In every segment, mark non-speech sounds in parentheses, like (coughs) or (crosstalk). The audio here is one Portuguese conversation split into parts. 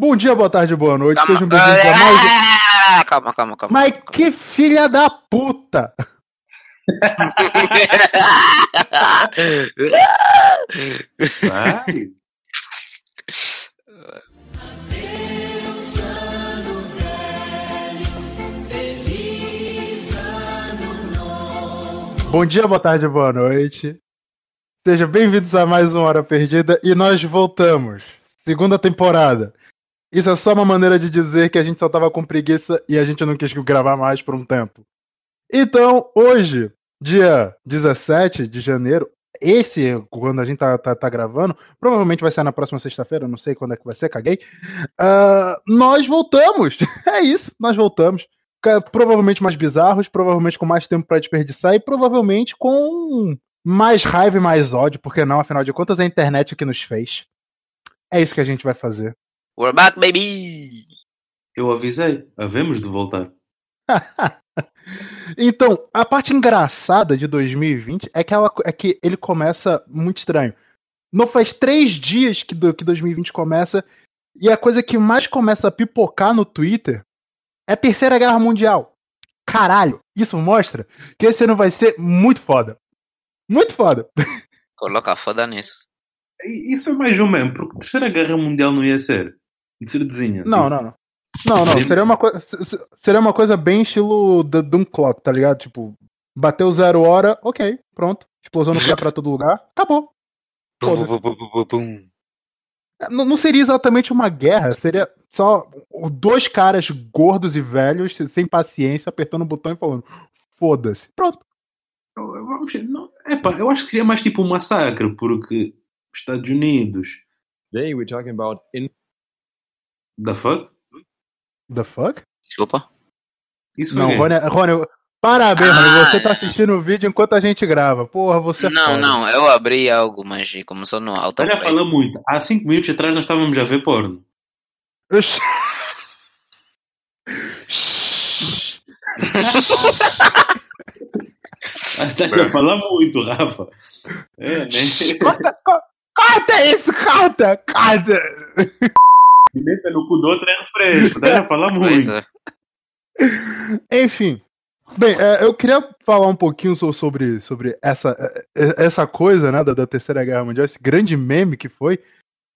Bom dia, boa tarde, boa noite. Calma. Sejam bem-vindos a mais. Ah, calma, calma, calma. Mas que filha da puta! Vai. Bom dia, boa tarde, boa noite. Sejam bem-vindos a mais uma Hora Perdida e nós voltamos. Segunda temporada. Isso é só uma maneira de dizer que a gente só tava com preguiça e a gente não quis gravar mais por um tempo. Então, hoje, dia 17 de janeiro, esse, quando a gente tá, tá, tá gravando, provavelmente vai ser na próxima sexta-feira, não sei quando é que vai ser, caguei. Uh, nós voltamos! (laughs) É isso, nós voltamos provavelmente mais bizarros, provavelmente com mais tempo para desperdiçar e provavelmente com mais raiva e mais ódio, porque não, afinal de contas é a internet que nos fez. É isso que a gente vai fazer. We're back, baby! Eu avisei, havemos de voltar. (laughs) então, a parte engraçada de 2020 é que, ela, é que ele começa muito estranho. Não faz três dias que, do, que 2020 começa, e a coisa que mais começa a pipocar no Twitter é a Terceira Guerra Mundial. Caralho, isso mostra que esse ano vai ser muito foda. Muito foda. (laughs) Coloca foda nisso. Isso é mais um mesmo, porque a Terceira Guerra Mundial não ia ser. De ser desenho. Não, tipo... não, não. Não, não. Seria uma, coisa, seria uma coisa bem estilo Doom Clock, tá ligado? Tipo, bateu zero hora, ok, pronto. Explosão nuclear pra todo lugar, acabou. Não, não seria exatamente uma guerra, seria só dois caras gordos e velhos, sem paciência, apertando o botão e falando: foda-se. Pronto. Não, epa, eu acho que seria mais tipo um massacre, porque Estados Unidos. Today we're talking about in... The fuck? The fuck? Desculpa. Isso não, Rony, Rony, parabéns, ah, Rony. Você tá assistindo o vídeo enquanto a gente grava. Porra, você é Não, não, eu abri algo, mas começou no auto. Olha, fala muito. Há 5 minutos atrás nós estávamos a ver porno. (laughs) Estás a falar muito, Rafa. É, né? Corta, corta isso, corta, corta. Pimenta no cu do outro é fresco, a falar (laughs) muito. É. Enfim. Bem, é, eu queria falar um pouquinho sobre, sobre essa, é, essa coisa né, da, da Terceira Guerra Mundial, esse grande meme que foi,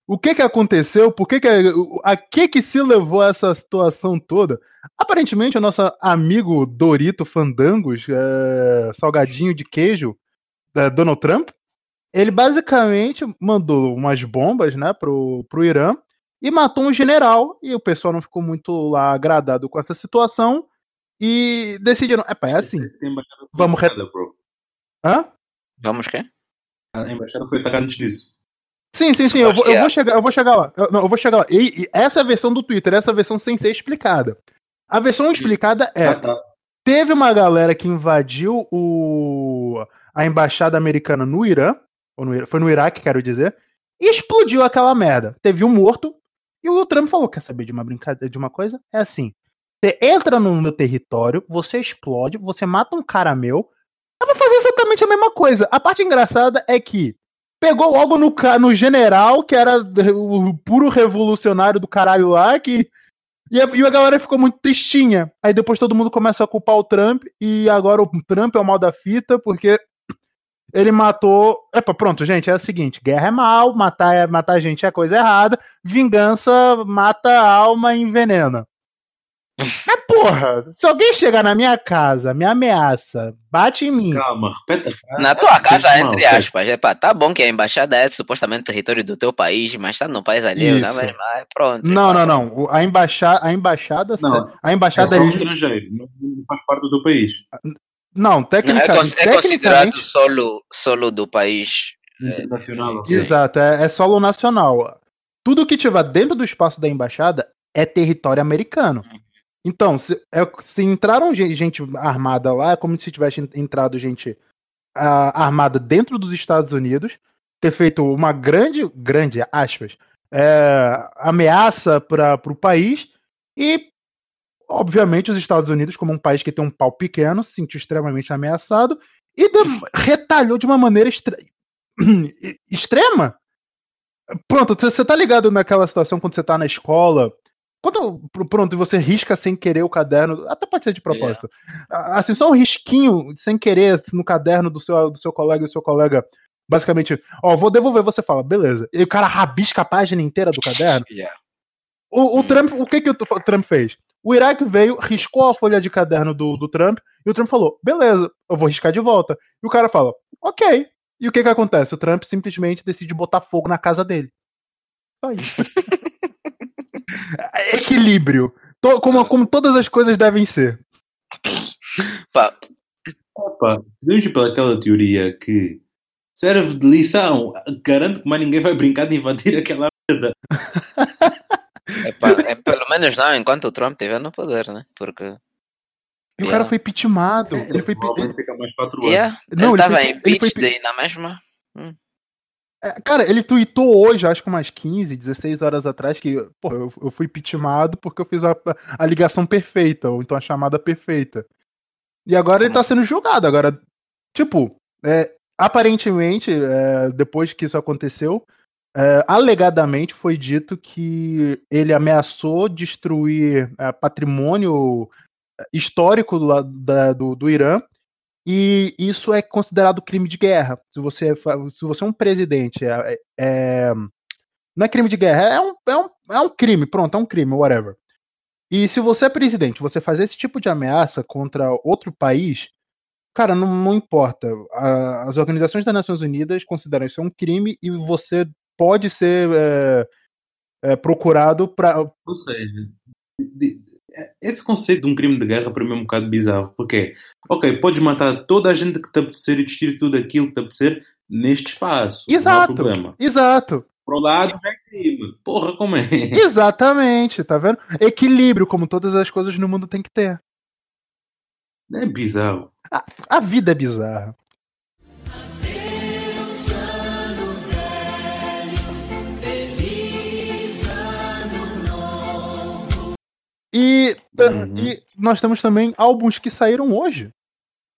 o que que aconteceu? Por que que a que que se levou a essa situação toda? Aparentemente, o nosso amigo Dorito Fandangos, é, salgadinho de queijo, é, Donald Trump, ele basicamente mandou umas bombas, né, pro, pro Irã e matou um general. E o pessoal não ficou muito lá agradado com essa situação e decidiram, é, é assim, vamos re... Hã? Vamos quê? A embaixada foi atacada antes disso. Sim, sim, sim, eu vou, eu vou, chegar, eu vou chegar lá. Eu, não, eu vou chegar lá. E, e, essa é a versão do Twitter, essa é a versão sem ser explicada. A versão explicada é: ah, tá. teve uma galera que invadiu o, a embaixada americana no Irã, ou no, foi no Iraque, quero dizer, e explodiu aquela merda. Teve um morto, e o Trump falou: quer saber de uma brincadeira de uma coisa? É assim. Você entra no meu território, você explode, você mata um cara meu. Eu vou fazer exatamente a mesma coisa. A parte engraçada é que pegou logo no, no general, que era o puro revolucionário do caralho lá, que. E a, e a galera ficou muito tristinha. Aí depois todo mundo começa a culpar o Trump, e agora o Trump é o mal da fita, porque ele matou. Epa, pronto, gente, é o seguinte: guerra é mal, matar, é, matar gente é coisa errada, vingança mata a alma e envenena. Mas porra, se alguém chegar na minha casa, me ameaça, bate em mim. Calma, repeta. Na tua casa, entre aspas. É, pá, tá bom que a embaixada é supostamente território do teu país, mas tá no país alheio, né? Mas, mas pronto. Não, não, não. A, embaixada, a embaixada. Não, a embaixada é, é estrangeiro, não faz parte do país. Não, tecnicamente. É, é considerado solo, solo do país. É, Internacional. É, Exato, é, é solo nacional. Tudo que tiver dentro do espaço da embaixada é território americano. Uhum. Então, se, é, se entraram gente armada lá, é como se tivesse entrado gente uh, armada dentro dos Estados Unidos, ter feito uma grande, grande aspas, é, ameaça para o país e, obviamente, os Estados Unidos, como um país que tem um pau pequeno, se sentiu extremamente ameaçado e de, retalhou de uma maneira extre (clears throat) extrema. Pronto, você tá ligado naquela situação quando você tá na escola quando, pronto, você risca sem querer o caderno, até pode ser de propósito. Yeah. Assim, só um risquinho sem querer no caderno do seu, do seu colega e o seu colega, basicamente, ó, vou devolver, você fala, beleza. E o cara rabisca a página inteira do caderno. Yeah. O, o. Trump, o que, que o Trump fez? O Iraque veio, riscou a folha de caderno do, do Trump, e o Trump falou, beleza, eu vou riscar de volta. E o cara fala, ok. E o que que acontece? O Trump simplesmente decide botar fogo na casa dele. Só isso. (laughs) Equilíbrio. Como, como todas as coisas devem ser. Pá. Opa, vamos pela aquela teoria que serve de lição. Garanto que mais ninguém vai brincar de invadir aquela merda. (laughs) É, é, pelo menos não enquanto o Trump estiver no poder, né? Porque. E yeah. o cara foi pitimado. É, ele foi pitimado. Fica mais quatro anos. Yeah. Não, ele estava em pitch foi... na mesma. Hum. É, cara, ele tweetou hoje, acho que umas 15, 16 horas atrás, que pô, eu, eu fui pitimado porque eu fiz a, a, ligação perfeita, ou então a chamada perfeita. E agora ele tá sendo julgado. Agora, tipo, é, aparentemente, é, depois que isso aconteceu, é, alegadamente foi dito que ele ameaçou destruir é, patrimônio histórico do, da, do, do Irã e isso é considerado crime de guerra. Se você, se você é um presidente, é, é, não é crime de guerra, é um, é, um, é um crime, pronto, é um crime, whatever. E se você é presidente, você fazer esse tipo de ameaça contra outro país, cara, não, não importa. As organizações das Nações Unidas consideram isso um crime e você pode ser é, é, procurado para. Ou seja, esse conceito de um crime de guerra para mim é um bocado bizarro, porque, ok, podes matar toda a gente que te apetecer e destruir tudo aquilo que te apetecer neste espaço. Exato. Não há problema. Exato. Pro lado é crime. Porra, como é? Exatamente, tá vendo? Equilíbrio, como todas as coisas no mundo tem que ter. É bizarro. A, a vida é bizarra. E, uhum. e nós temos também álbuns que saíram hoje.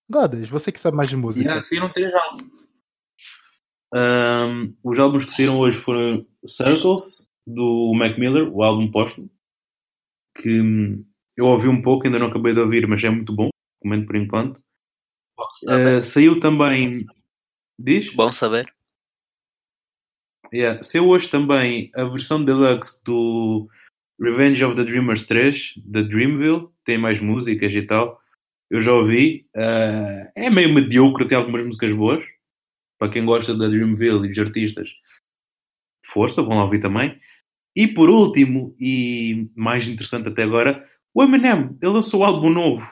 Godas, você que sabe mais de música. Yeah, saíram três álbuns. Um, os álbuns que saíram hoje foram Circles, do Mac Miller, o álbum póstumo, que hum, eu ouvi um pouco, ainda não acabei de ouvir, mas é muito bom, comento por enquanto. Uh, saiu também. Diz? Bom saber. Yeah. Saiu hoje também a versão deluxe do Revenge of the Dreamers 3, da Dreamville, tem mais músicas e tal. Eu já ouvi. Uh, é meio mediocre, tem algumas músicas boas. Para quem gosta da Dreamville e dos artistas, força, vão lá ouvir também. E por último, e mais interessante até agora, o Eminem, ele lançou um álbum novo.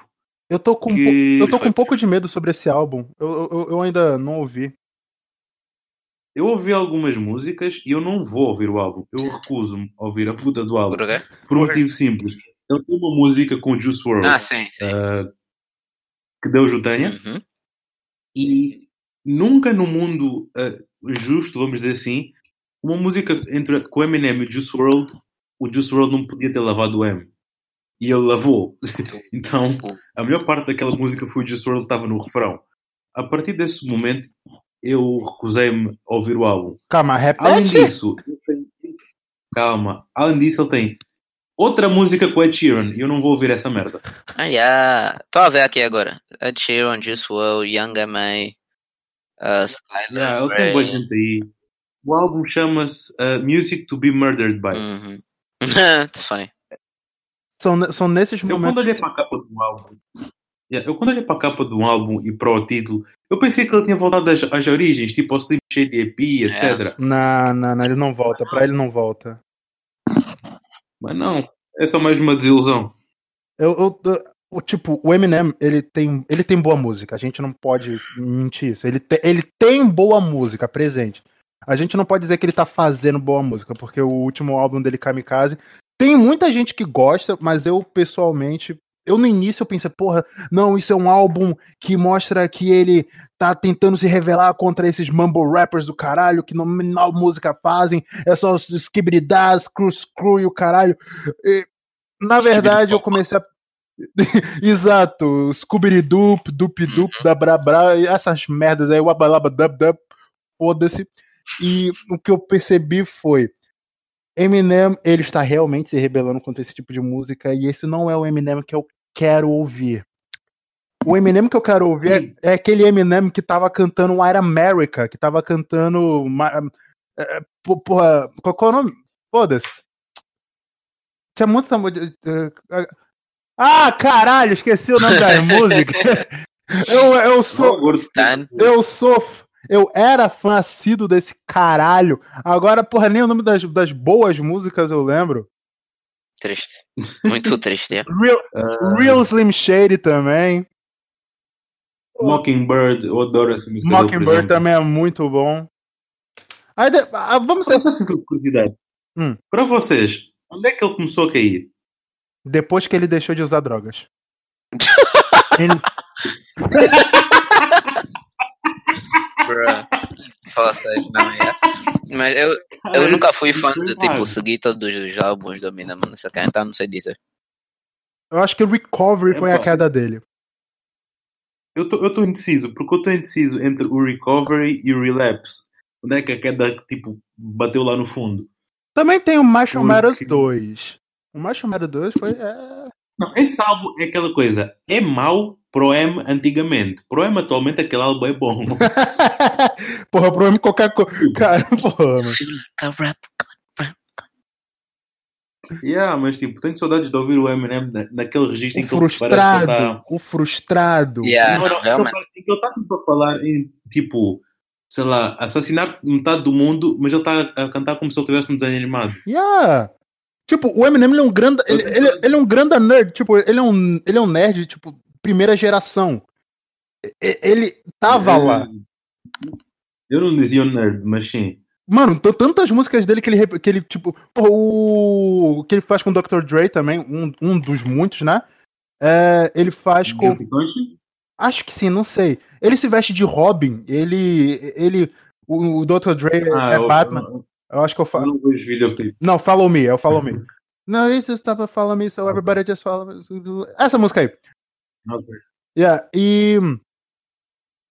Eu tô com, que... eu tô com um pouco de medo sobre esse álbum. Eu, eu, eu ainda não ouvi. Eu ouvi algumas músicas e eu não vou ouvir o álbum. Eu recuso-me a ouvir a puta do álbum. Por, quê? Por um motivo simples. Ele tem uma música com Juice WRLD. Ah, sim, sim. Uh, que Deus o tenha. Uhum. E nunca no mundo uh, justo, vamos dizer assim, uma música entre com Eminem e o Juice WRLD, o Juice WRLD não podia ter lavado o M. E ele lavou. (laughs) então, a melhor parte daquela música foi o Juice WRLD estava no refrão. A partir desse momento, eu recusei-me a ouvir o álbum. Calma, repete. Além disso, calma. Além disso, ele tem outra música com Ed Sheeran e eu não vou ouvir essa merda. Ah, yeah. Tô a ver aqui agora. Ed Sheeran, Juice WRLD, Young M.A., uh, Skylar yeah, ele tem boa gente aí. O álbum chama-se uh, Music to be Murdered by. Uhum. (laughs) That's funny. São, são nesses momentos. Eu quando olhei para a capa do álbum, Yeah, eu quando olhei para a capa do álbum e para o título, eu pensei que ele tinha voltado às, às origens, tipo ao Slim Shady EP, etc. É. Não, não, não, ele não volta. Para ele não volta. Mas não, é só mais uma desilusão. Eu, eu, eu, tipo, o Eminem, ele tem, ele tem boa música. A gente não pode mentir isso. Ele, te, ele tem boa música presente. A gente não pode dizer que ele tá fazendo boa música, porque o último álbum dele, Kamikaze, tem muita gente que gosta, mas eu pessoalmente eu no início eu pensei, porra, não, isso é um álbum que mostra que ele tá tentando se revelar contra esses mumble rappers do caralho, que não música fazem, é só os skibridás, cru screw e o caralho. E, na verdade, eu comecei a. (laughs) Exato, Scooby-Doop, Doop Doop, uhum. da Bra Bra, essas merdas aí, Wabalaba Dub Dub, foda-se. E o que eu percebi foi. Eminem, ele está realmente se rebelando contra esse tipo de música e esse não é o Eminem que eu quero ouvir. O Eminem que eu quero ouvir é, é, aquele Eminem que tava cantando White America, que tava cantando. É, porra, qual, qual é o nome? Foda-se. Tinha muito. Ah, caralho, esqueci o nome da (laughs) música. Eu, eu sou. Eu sou. Eu era fã assíduo desse caralho. Agora, porra, nem o nome das, das boas músicas eu lembro. Triste. Muito triste. É. (laughs) Real, uh... Real Slim Shady também. Mockingbird, eu adoro essa música. Mockingbird também é muito bom. Aí, ah, vamos só, só curiosidade. Hum. Pra vocês, onde é que ele começou a cair? Depois que ele deixou de usar drogas. (laughs) ele... (laughs) Vocês não é. Mas eu, eu nunca fui fã de tipo seguir todos os álbuns do Eminem, não sei quem, então não sei dizer. Eu acho que o Recovery é foi bom. a queda dele. Eu tô, eu tô indeciso, porque eu tô indeciso entre o Recovery e o Relapse. Onde é que a queda tipo bateu lá no fundo? Também tem o Marshall Matters 2. O Macho Mario 2 foi. É... Não, esse álbum é aquela coisa. É mau pro M antigamente. Pro M atualmente aquele álbum é bom. (laughs) porra, pro M qualquer coisa. Cara, (laughs) porra. Mano. Yeah, mas tipo, tenho saudades de ouvir o Eminem naquele registro o em que frustrado, ele parece que tá... O frustrado. Yeah, não, não, não, que ele está tipo, a falar em tipo, sei lá, assassinar metade do mundo, mas ele está a cantar como se ele tivesse um desenho animado. Yeah. Tipo, o Eminem ele é um grande. Ele, ele, ele, é um grande nerd. Tipo, ele é um, ele é um nerd, tipo, primeira geração. Ele tava é, lá. Eu não dizia nerd, mas sim. Mano, tantas músicas dele que ele, que ele tipo, o que ele faz com o Dr. Dre também, um, um dos muitos, né? É, ele faz com. Acho que sim, não sei. Ele se veste de Robin, ele. ele o, o Dr. Dre ah, é eu, Batman. Eu, eu acho que eu falo. não vejo videoclipe. Não, Follow Me, é o Follow Me. (laughs) não, isso estava Follow Me, so everybody just follow me. Essa música aí. Yeah, e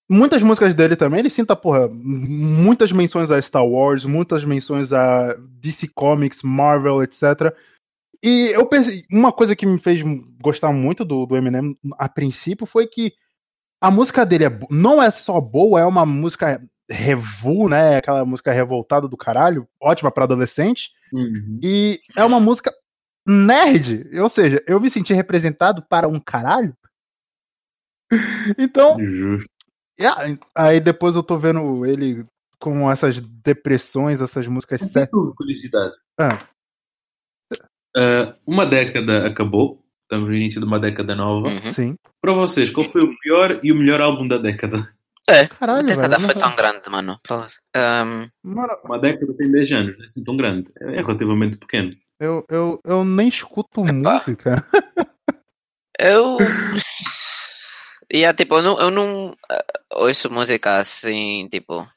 muitas músicas dele também, ele sinta, porra, muitas menções a Star Wars, muitas menções a DC Comics, Marvel, etc. E eu pensei, uma coisa que me fez gostar muito do, do Eminem a princípio foi que a música dele é, não é só boa, é uma música Revu, né? Aquela música revoltada do caralho, ótima para adolescente. Uhum. E é uma música nerd, ou seja, eu me senti representado para um caralho. Então, Justo. Yeah, aí depois eu tô vendo ele com essas depressões, essas músicas certas. curiosidade. Ah. Uh, uma década acabou, estamos no início de uma década nova. Uhum. Sim. Para vocês, qual foi o pior e o melhor álbum da década? É, Caralho, a década velho, foi tão grande, mano. Um... Uma década tem 10 anos, não é assim tão grande. É relativamente pequeno. Eu, eu, eu nem escuto Epa. música. (laughs) eu. (laughs) E yeah, tipo, eu não, eu não uh, ouço música assim, tipo.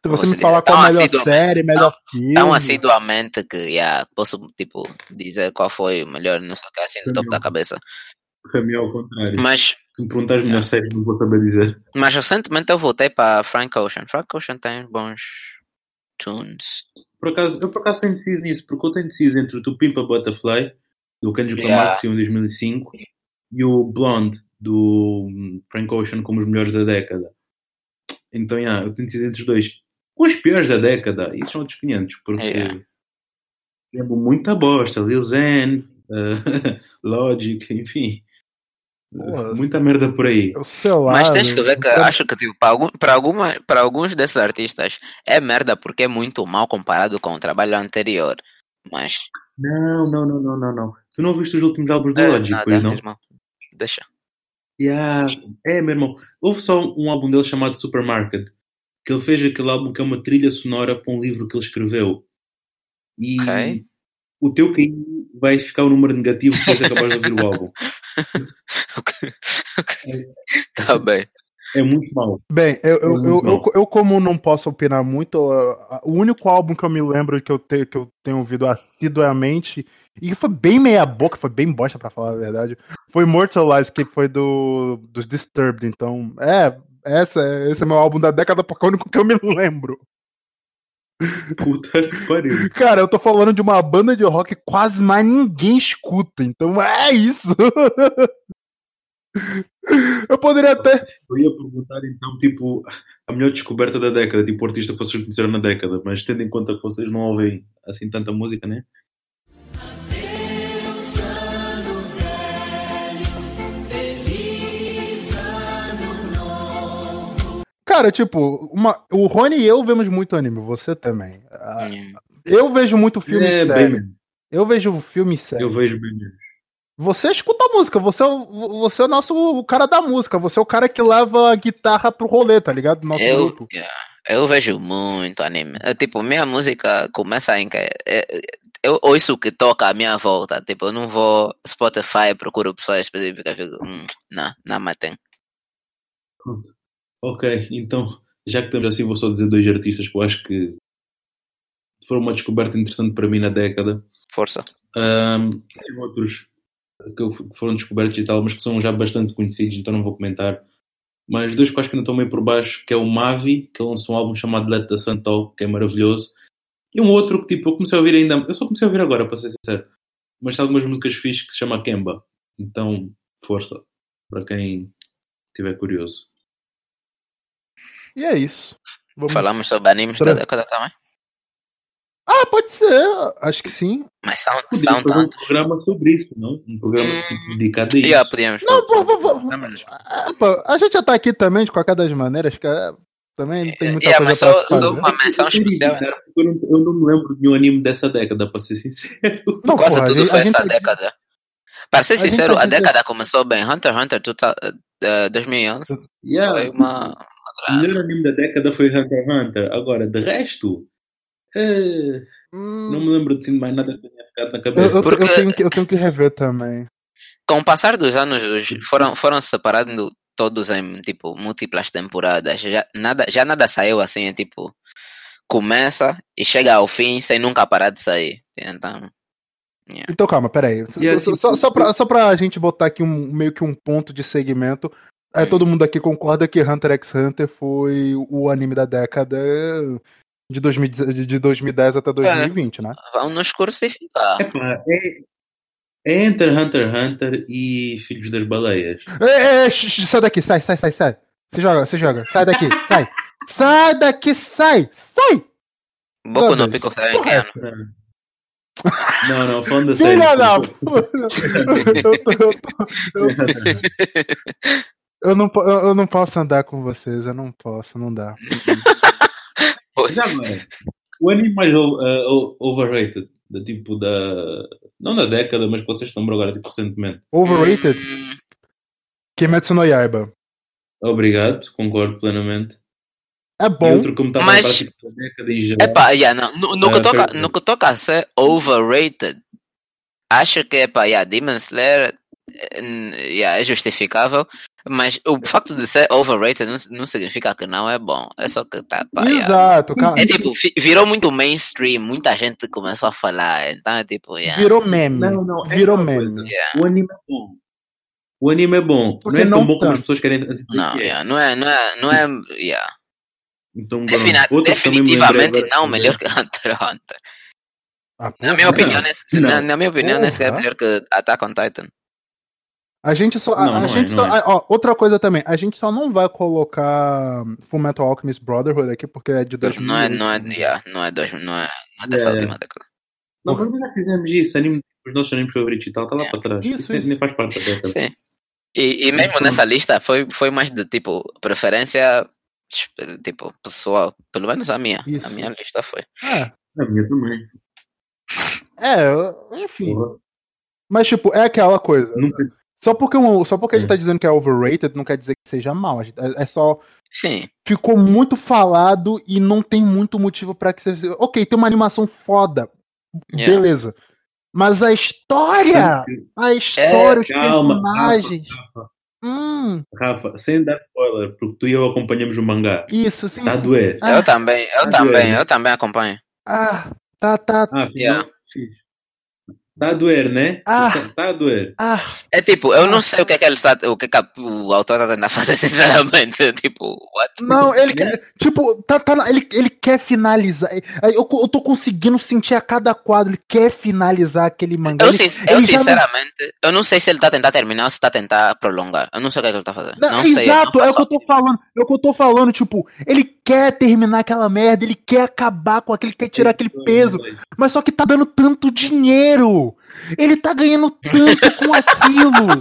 Se você me falar qual a melhor assidu... série, melhor tão, filme. Tão assiduamente que yeah, posso, tipo, dizer qual foi o melhor, não sei o que, assim, no topo da cabeça. Para mim, ao contrário. Mas, Se me perguntares melhor série, não vou saber dizer. Mas recentemente eu voltei para Frank Ocean. Frank Ocean tem bons tunes. Por acaso, eu por acaso tenho deciso nisso, porque eu tenho deciso entre o Tu Pimpa Butterfly, do Kendrick Lamar, que saiu em 2005, e o Blonde, do Frank Ocean, como os melhores da década. Então, yeah, eu tenho deciso entre os dois. Os piores da década, isso são outros 500, porque yeah. lembro muita bosta. Lil Zen, uh, (laughs) Logic, enfim. Porra, Muita merda por aí. Lá, Mas tens que ver que acho que tipo, para, algum, para, alguma, para alguns desses artistas é merda porque é muito mal comparado com o trabalho anterior. Mas. Não, não, não, não, não, não. Tu não viste os últimos álbuns do é, Logic, nada, pois não? Mesmo. Deixa. Yeah. É, meu irmão. Houve só um álbum dele chamado Supermarket. Que ele fez aquele álbum que é uma trilha sonora para um livro que ele escreveu. E okay. o teu KI vai ficar um número negativo depois de acabares de ouvir o álbum. (laughs) tá bem. É muito mal. Bem, eu, eu, eu, eu, eu, como não posso opinar muito, o único álbum que eu me lembro que eu, te, que eu tenho ouvido assiduamente, e foi bem meia boca, foi bem bosta pra falar a verdade, foi Mortalize, que foi do dos Disturbed. Então, é, essa, esse é meu álbum da década, porque é o único que eu me lembro. Puta que pariu. (laughs) Cara, eu tô falando de uma banda de rock que quase mais ninguém escuta, então é isso. (laughs) Eu poderia até. Eu ia perguntar então, tipo, a melhor descoberta da década, tipo, o artista que vocês conheceram na década, mas tendo em conta que vocês não ouvem assim tanta música, né? Cara, tipo, uma, o Rony e eu vemos muito anime, você também. Hum. Eu vejo muito filme é, sério. Eu vejo filme sério. Eu vejo bem menos. Você escuta a música, você é, o, você é o nosso o cara da música, você é o cara que leva a guitarra pro rolê, tá ligado? Nosso eu, grupo. Eu vejo muito anime. É, tipo, minha música começa em. É, eu ouço o que toca à minha volta. Tipo, eu não vou Spotify, procuro pessoas específicas. Fico, hum, não, não me tem. Ok, então, já que estamos assim, vou só dizer dois artistas que eu acho que foram uma descoberta interessante para mim na década. Força. Um, tem outros que foram descobertos e tal, mas que são já bastante conhecidos, então não vou comentar. Mas dois que acho que ainda estão meio por baixo, que é o Mavi, que lançou um álbum chamado Let the Sun Talk, que é maravilhoso. E um outro que tipo, eu comecei a ouvir ainda, eu só comecei a ouvir agora, para ser sincero. Mas tem algumas músicas fixas que se chama Kemba. Então, força, para quem estiver curioso. E é isso. Vamos... Falamos sobre animes da década também? Ah, pode ser. Acho que sim. Mas são, Podemos fazer um programa sobre isso, não? Um programa hum, tipo, dedicado a isso. Yeah, podíamos. Não, pô, pô, pô, a gente já tá aqui também, de qualquer das maneiras, cara. Também não tem muita yeah, coisa mas só, só uma menção especial. Então. Eu, não, eu não me lembro de um anime dessa década, para ser sincero. Não, Quase porra, tudo gente, foi essa gente... década. Para ser sincero, a, a década começou bem. Hunter x Hunter, tu tá, uh, 2011. Yeah. Foi uma o melhor anime da década foi Hunter x Hunter. Agora, de resto, uh, hum. não me lembro de mais nada que tenha ficado na cabeça. Eu, eu, Porque... eu, tenho que, eu tenho que rever também. Com o passar dos anos, foram, foram separando todos em tipo múltiplas temporadas. Já nada, já nada saiu assim, tipo, começa e chega ao fim sem nunca parar de sair. Então. Yeah. Então calma, peraí. Yeah, só, tipo, só, só, pra, só pra gente botar aqui um, meio que um ponto de segmento. É, todo mundo aqui concorda que Hunter x Hunter foi o anime da década de, 2000, de 2010 até 2020, é, né? Vão nos crucificar. Epa, é, é entre Hunter x Hunter e Filhos das Baleias. É, é, sai daqui, sai, sai, sai, sai. Você joga, você joga. Sai daqui, sai. Sai daqui, sai, sai! Boku no Pico é Não, não, falando sério. Filha da puta! Eu tô, eu tô, eu tô. Eu não, eu não posso andar com vocês, eu não posso, não dá. Já. O anime mais uh, overrated, da tipo da. Não da década, mas que vocês lembram agora, tipo recentemente. Overrated? Hum... Kimetsu no Yaiba. Obrigado, concordo plenamente. É bom. E outro como estava mas... a tipo, década em geral. Epá, yeah, não. No, no, uh, que toca, no que toca a ser overrated, acho que epá, yeah, Demon Slayer eh, yeah, é justificável, mas o facto de ser overrated não, não significa que não é bom. É só que tá. Pá, Exato, yeah. É tipo, virou muito mainstream, muita gente começou a falar. Então é tipo. Yeah. Virou meme. Não, não, é virou meme. Yeah. O anime é bom. O anime é bom. Porque não é tão não bom como as pessoas querem. Não, é. yeah, não é. Não é. Não é yeah. Então, Defina definitivamente não melhor que (laughs) Hunter x Hunter. Ah, na minha opinião, não. na, na minha opinião, esse é melhor que Attack on Titan. A gente só. Não, a, a gente é, só é. ó, outra coisa também, a gente só não vai colocar Fullmetal Alchemist Brotherhood aqui porque é de 2000. Não é, não é, yeah, não é, dois, não é, não é dessa última década. Não, mas nós já fizemos isso, anime, os nossos animes favoritos e tal, tá lá yeah. para trás. Isso, isso, nem faz parte da década. Sim. E, e mesmo nessa lista foi, foi mais de tipo preferência tipo pessoal, pelo menos a minha. Isso. A minha lista foi. É. A minha também. É, enfim. Mas, tipo, é aquela coisa. Nunca, só porque, só porque é. ele tá dizendo que é overrated não quer dizer que seja mal. É, é só. Sim. Ficou muito falado e não tem muito motivo para que seja. Ok, tem uma animação foda. Yeah. Beleza. Mas a história! A história, é, os calma, personagens. Rafa, Rafa. Hum. Rafa, sem dar spoiler, porque tu e eu acompanhamos o mangá. Isso, sim. Tá a doer. Ah, eu também, eu tá também, doer. eu também acompanho. Ah, tá, tá. Ah, yeah. Tá a doer, né? Ah, tá, tá, a doer. Ah, é tipo, eu não sei o que é que ele está, o que, é que o autor está tentando fazer, (laughs) sinceramente. Tipo, what? Não, ele quer, tipo, tá, tá, ele, ele quer finalizar. Eu, eu tô conseguindo sentir a cada quadro, ele quer finalizar aquele mangá. Eu, ele, eu sinceramente, não... eu não sei se ele está tentando terminar ou se está tentando prolongar. Eu não sei o que, é que ele está fazendo. Não, não exato, sei, é o que eu tô falando. É o que eu tô falando, tipo, ele quer terminar aquela merda, ele quer acabar com aquele, quer tirar aquele peso, mas só que tá dando tanto dinheiro. Ele tá ganhando tanto (laughs) com aquilo.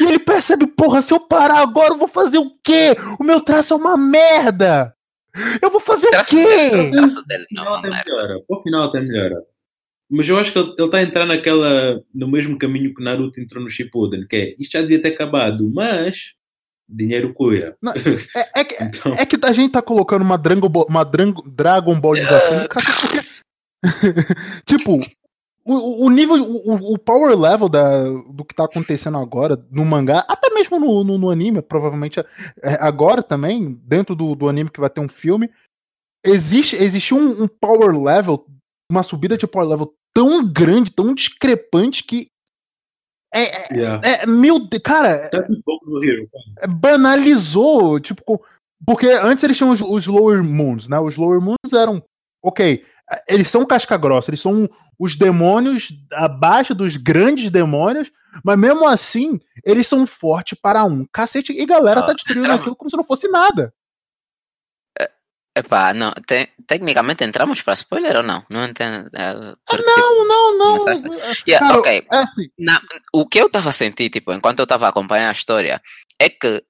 E ele percebe, porra, se eu parar agora, eu vou fazer o quê? O meu traço é uma merda. Eu vou fazer o, o quê? O traço dele não, até melhora. O final até melhora. Mas eu acho que ele, está a entrar naquela, no mesmo caminho que Naruto entrou no Shippuden, que é, isto já devia ter acabado, mas dinheiro cura. Não, (laughs) é, é, que, então... é que a gente tá colocando uma Dragon Ball, uma Dragon Ballização. tipo, o, o nível, o, o, power level da, do que tá acontecendo agora no mangá, até mesmo no, no, no anime, provavelmente é, agora também, dentro do, do anime que vai ter um filme, existe, existe um, um power level, uma subida de power level tão grande, tão discrepante que é, é, yeah. é, meu Deus, cara. Tá é, banalizou, tipo, porque antes eles tinham os, os, Lower Moons, né? Os Lower Moons eram, ok, eles são casca grossa, eles são os demônios abaixo dos grandes demônios, mas mesmo assim, eles são fortes para um cacete e galera tá destruindo aquilo como se não fosse nada. Epá, não, te, tecnicamente entramos para spoiler ou não? Não entendo. É, ah, não, tipo, não, não, não. Yeah, Cara, ok. É assim. Na, o que eu estava a sentir, tipo, enquanto eu estava a acompanhar a história, é que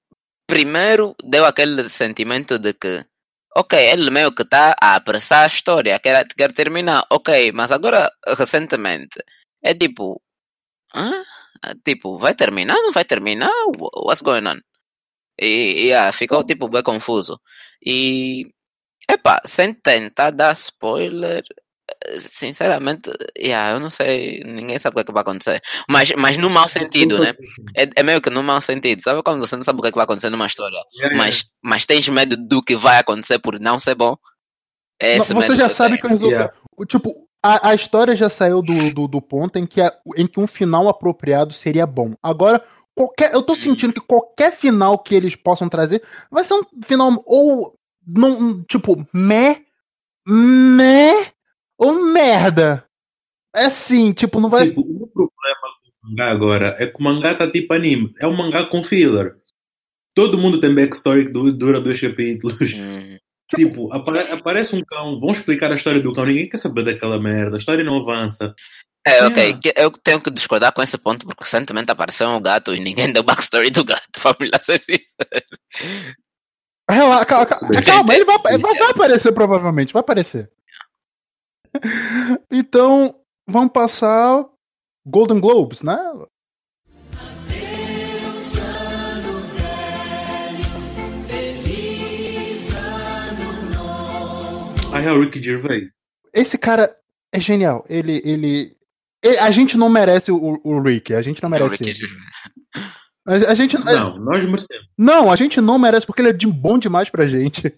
primeiro deu aquele sentimento de que, ok, ele meio que está a apressar a história, quer, quer terminar, ok, mas agora, recentemente, é tipo, hã? Tipo, vai terminar? Não vai terminar? What's going on? E, yeah, ficou tipo bem confuso. E Epá, sem tentar dar spoiler, sinceramente, yeah, eu não sei, ninguém sabe o que é que vai acontecer. Mas, mas no mau sentido, né? É, é meio que no mau sentido. Sabe quando você não sabe o que é que vai acontecer numa história, yeah, mas, yeah. mas tens medo do que vai acontecer por não ser bom? É esse você já que sabe que o resultado. Tipo, a, a história já saiu do, do, do ponto em que, a, em que um final apropriado seria bom. Agora, qualquer, eu tô sentindo que qualquer final que eles possam trazer vai ser um final ou não, tipo, meh, meh ou merda. É assim, tipo, não vai. Tipo, o problema do mangá agora é que o mangá tá tipo anime. É um mangá com filler. Todo mundo tem backstory que dura dois capítulos. Hum. Tipo, apare aparece um cão, vão explicar a história do cão, ninguém quer saber daquela merda, a história não avança. É, ok, eu tenho que discordar com esse ponto porque recentemente apareceu um gato e ninguém deu backstory do gato, (laughs) família ser sincero. Relaxa, calma, calma, calma ele vai, vai, vai aparecer provavelmente, vai aparecer. (laughs) Então, vamos passar Golden Globes, né? Aí é o Rick Gervais. Esse cara é genial. Ele, ele, ele a gente não merece o, o Rick. A gente não merece. É ele. A, a gente não, a, nós merecemos. Não, a gente não merece porque ele é de bom demais pra gente.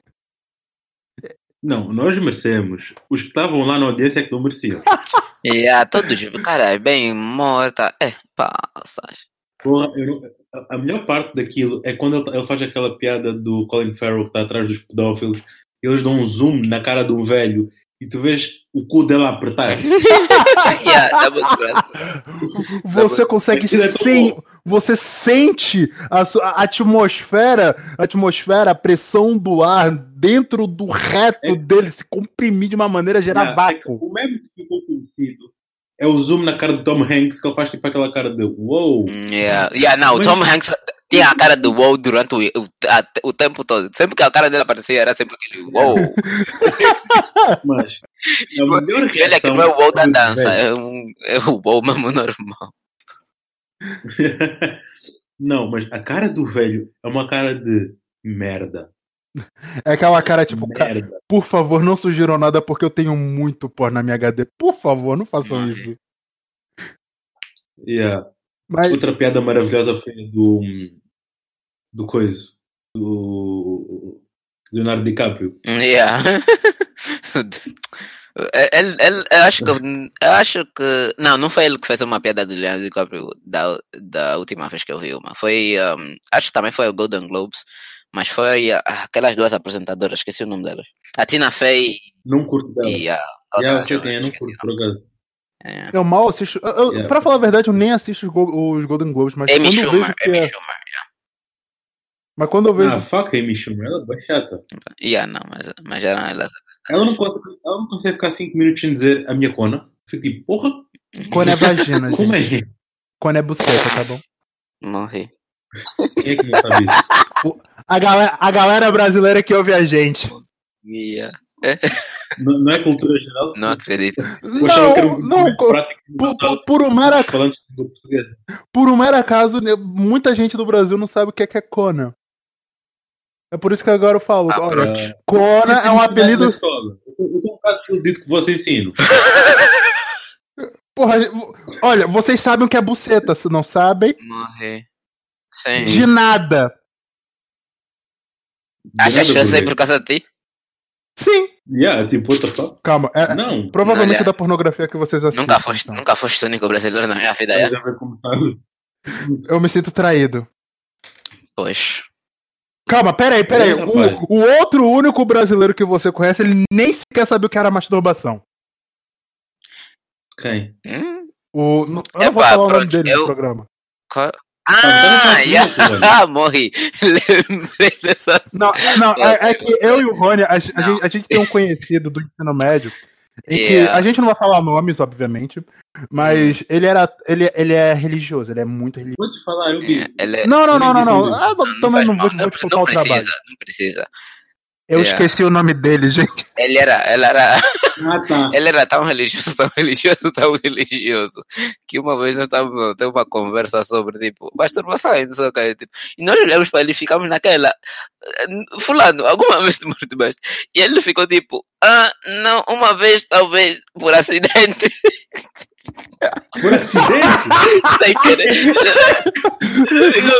Não, nós merecemos. Os que estavam lá na audiência é que não mereciam. (laughs) e a todos, cara, é bem morta. É, passagem. Porra, eu, a, a melhor parte daquilo é quando ele, ele, faz aquela piada do Colin Farrell que está atrás dos pedófilos. Eles dão um zoom na cara de um velho e tu vês o cu dela apertar. (laughs) yeah, você consegue é sem, você sente a, a, atmosfera, a atmosfera, a pressão do ar dentro do reto é, dele se comprimir de uma maneira gerar yeah, vácuo. É o mesmo que ficou conhecido é o zoom na cara do Tom Hanks que ele faz tipo aquela cara de wow. Yeah, yeah não, o Tom Hanks tinha a cara do wow durante o, o, a, o tempo todo. Sempre que a cara dele aparecia era sempre aquele wow. (laughs) Mas a melhor reação... Ele é que não é o wow da dança, é, um, é o wow mesmo (laughs) normal. (laughs) não, mas a cara do velho é uma cara de merda. É aquela cara tipo, cara, por favor, não sugiram nada porque eu tenho muito por na minha HD. Por favor, não façam isso. Yeah. Mas... Outra piada maravilhosa foi do. do coisa. Do. Leonardo DiCaprio. Yeah. Ele, ele, eu, acho que, eu acho que. Não, não foi ele que fez uma piada do Leonardo DiCaprio da, da última vez que eu vi uma. Foi. Um, acho que também foi o Golden Globes. Mas foi aquelas duas apresentadoras, esqueci o nome delas. A Tina Fey. Não curto dela. E a. Yeah, eu é, não curto por acaso. É. Eu mal assisto. Eu, yeah. Pra falar a verdade, eu nem assisto os, Golden Globes, mas Amy quando Schumer, eu vejo que Amy é... Schumer, yeah. Mas quando eu vejo. Ah, fuck Amy Schumer, ela é chata. Yeah, não, mas, mas eram elas. Ela não, consegue, ela não consegue ficar 5 minutos sem dizer a minha cona. Fico tipo, porra. Cona é vagina, (laughs) Como gente. é? Cona é buceta, tá bom? Morri. Quem é que não sabe isso? A galera, a galera brasileira que ouve a gente. Yeah. Não, não é cultura geral? Não acredito. Que Não, não, por, por, por um mero, por um mero acaso, né, muita gente do Brasil não sabe o que é que é Conan. É por isso que agora eu falo. Ah, olha, pronto. Conan é um apelido. escola. Eu tô- um bocado desiludido com você ensino. (laughs) Porra, olha, vocês sabem o que é buceta, se não sabem, Morri. Sim. de nada. Achas que eu sei por por causa de ti? Sim. Yeah, tipo, the fuck? Calma, é, Não. provavelmente Não, é. da pornografia que vocês assistem. Nunca foste, então. nunca foste o único brasileiro na minha vida, é? Eu me sinto traído. Pois. Calma, peraí, peraí. É. O, o outro único brasileiro que você conhece, ele nem sequer sabia o que era masturbação. Quem? Hum? O, não- eu não vou falar o nome dele eu- no programa. Qual? Ah. Facebook, ah, morri. Lembrei dessa (laughs) Não, não, é, é que eu e o Rony, a, a Não. gente, a gente tem um conhecido do ensino médio, em que Yeah. a gente não vai falar nomes, obviamente, mas ele era, ele, ele é religioso, ele é muito religioso. Vou te falar, eu vi. Ele é- Não, não, não, não, não. Não Ah, não faz não vou, mal, vou te contar não o trabalho. precisa, não precisa. Eu Yeah. esqueci o nome dele, gente. Ele era, ele era, Ah, tá. (laughs) ele era tão religioso, tão religioso, tão religioso, que uma vez nós estávamos tendo uma conversa sobre, tipo, masturbação e não sei o que, tipo, e nós olhamos para ele e ficamos naquela, "Eh, fulano, alguma vez tu masturbaste? E ele ficou tipo, ah, não, uma vez, talvez, por acidente, (laughs) Por acidente? (laughs) sem querer.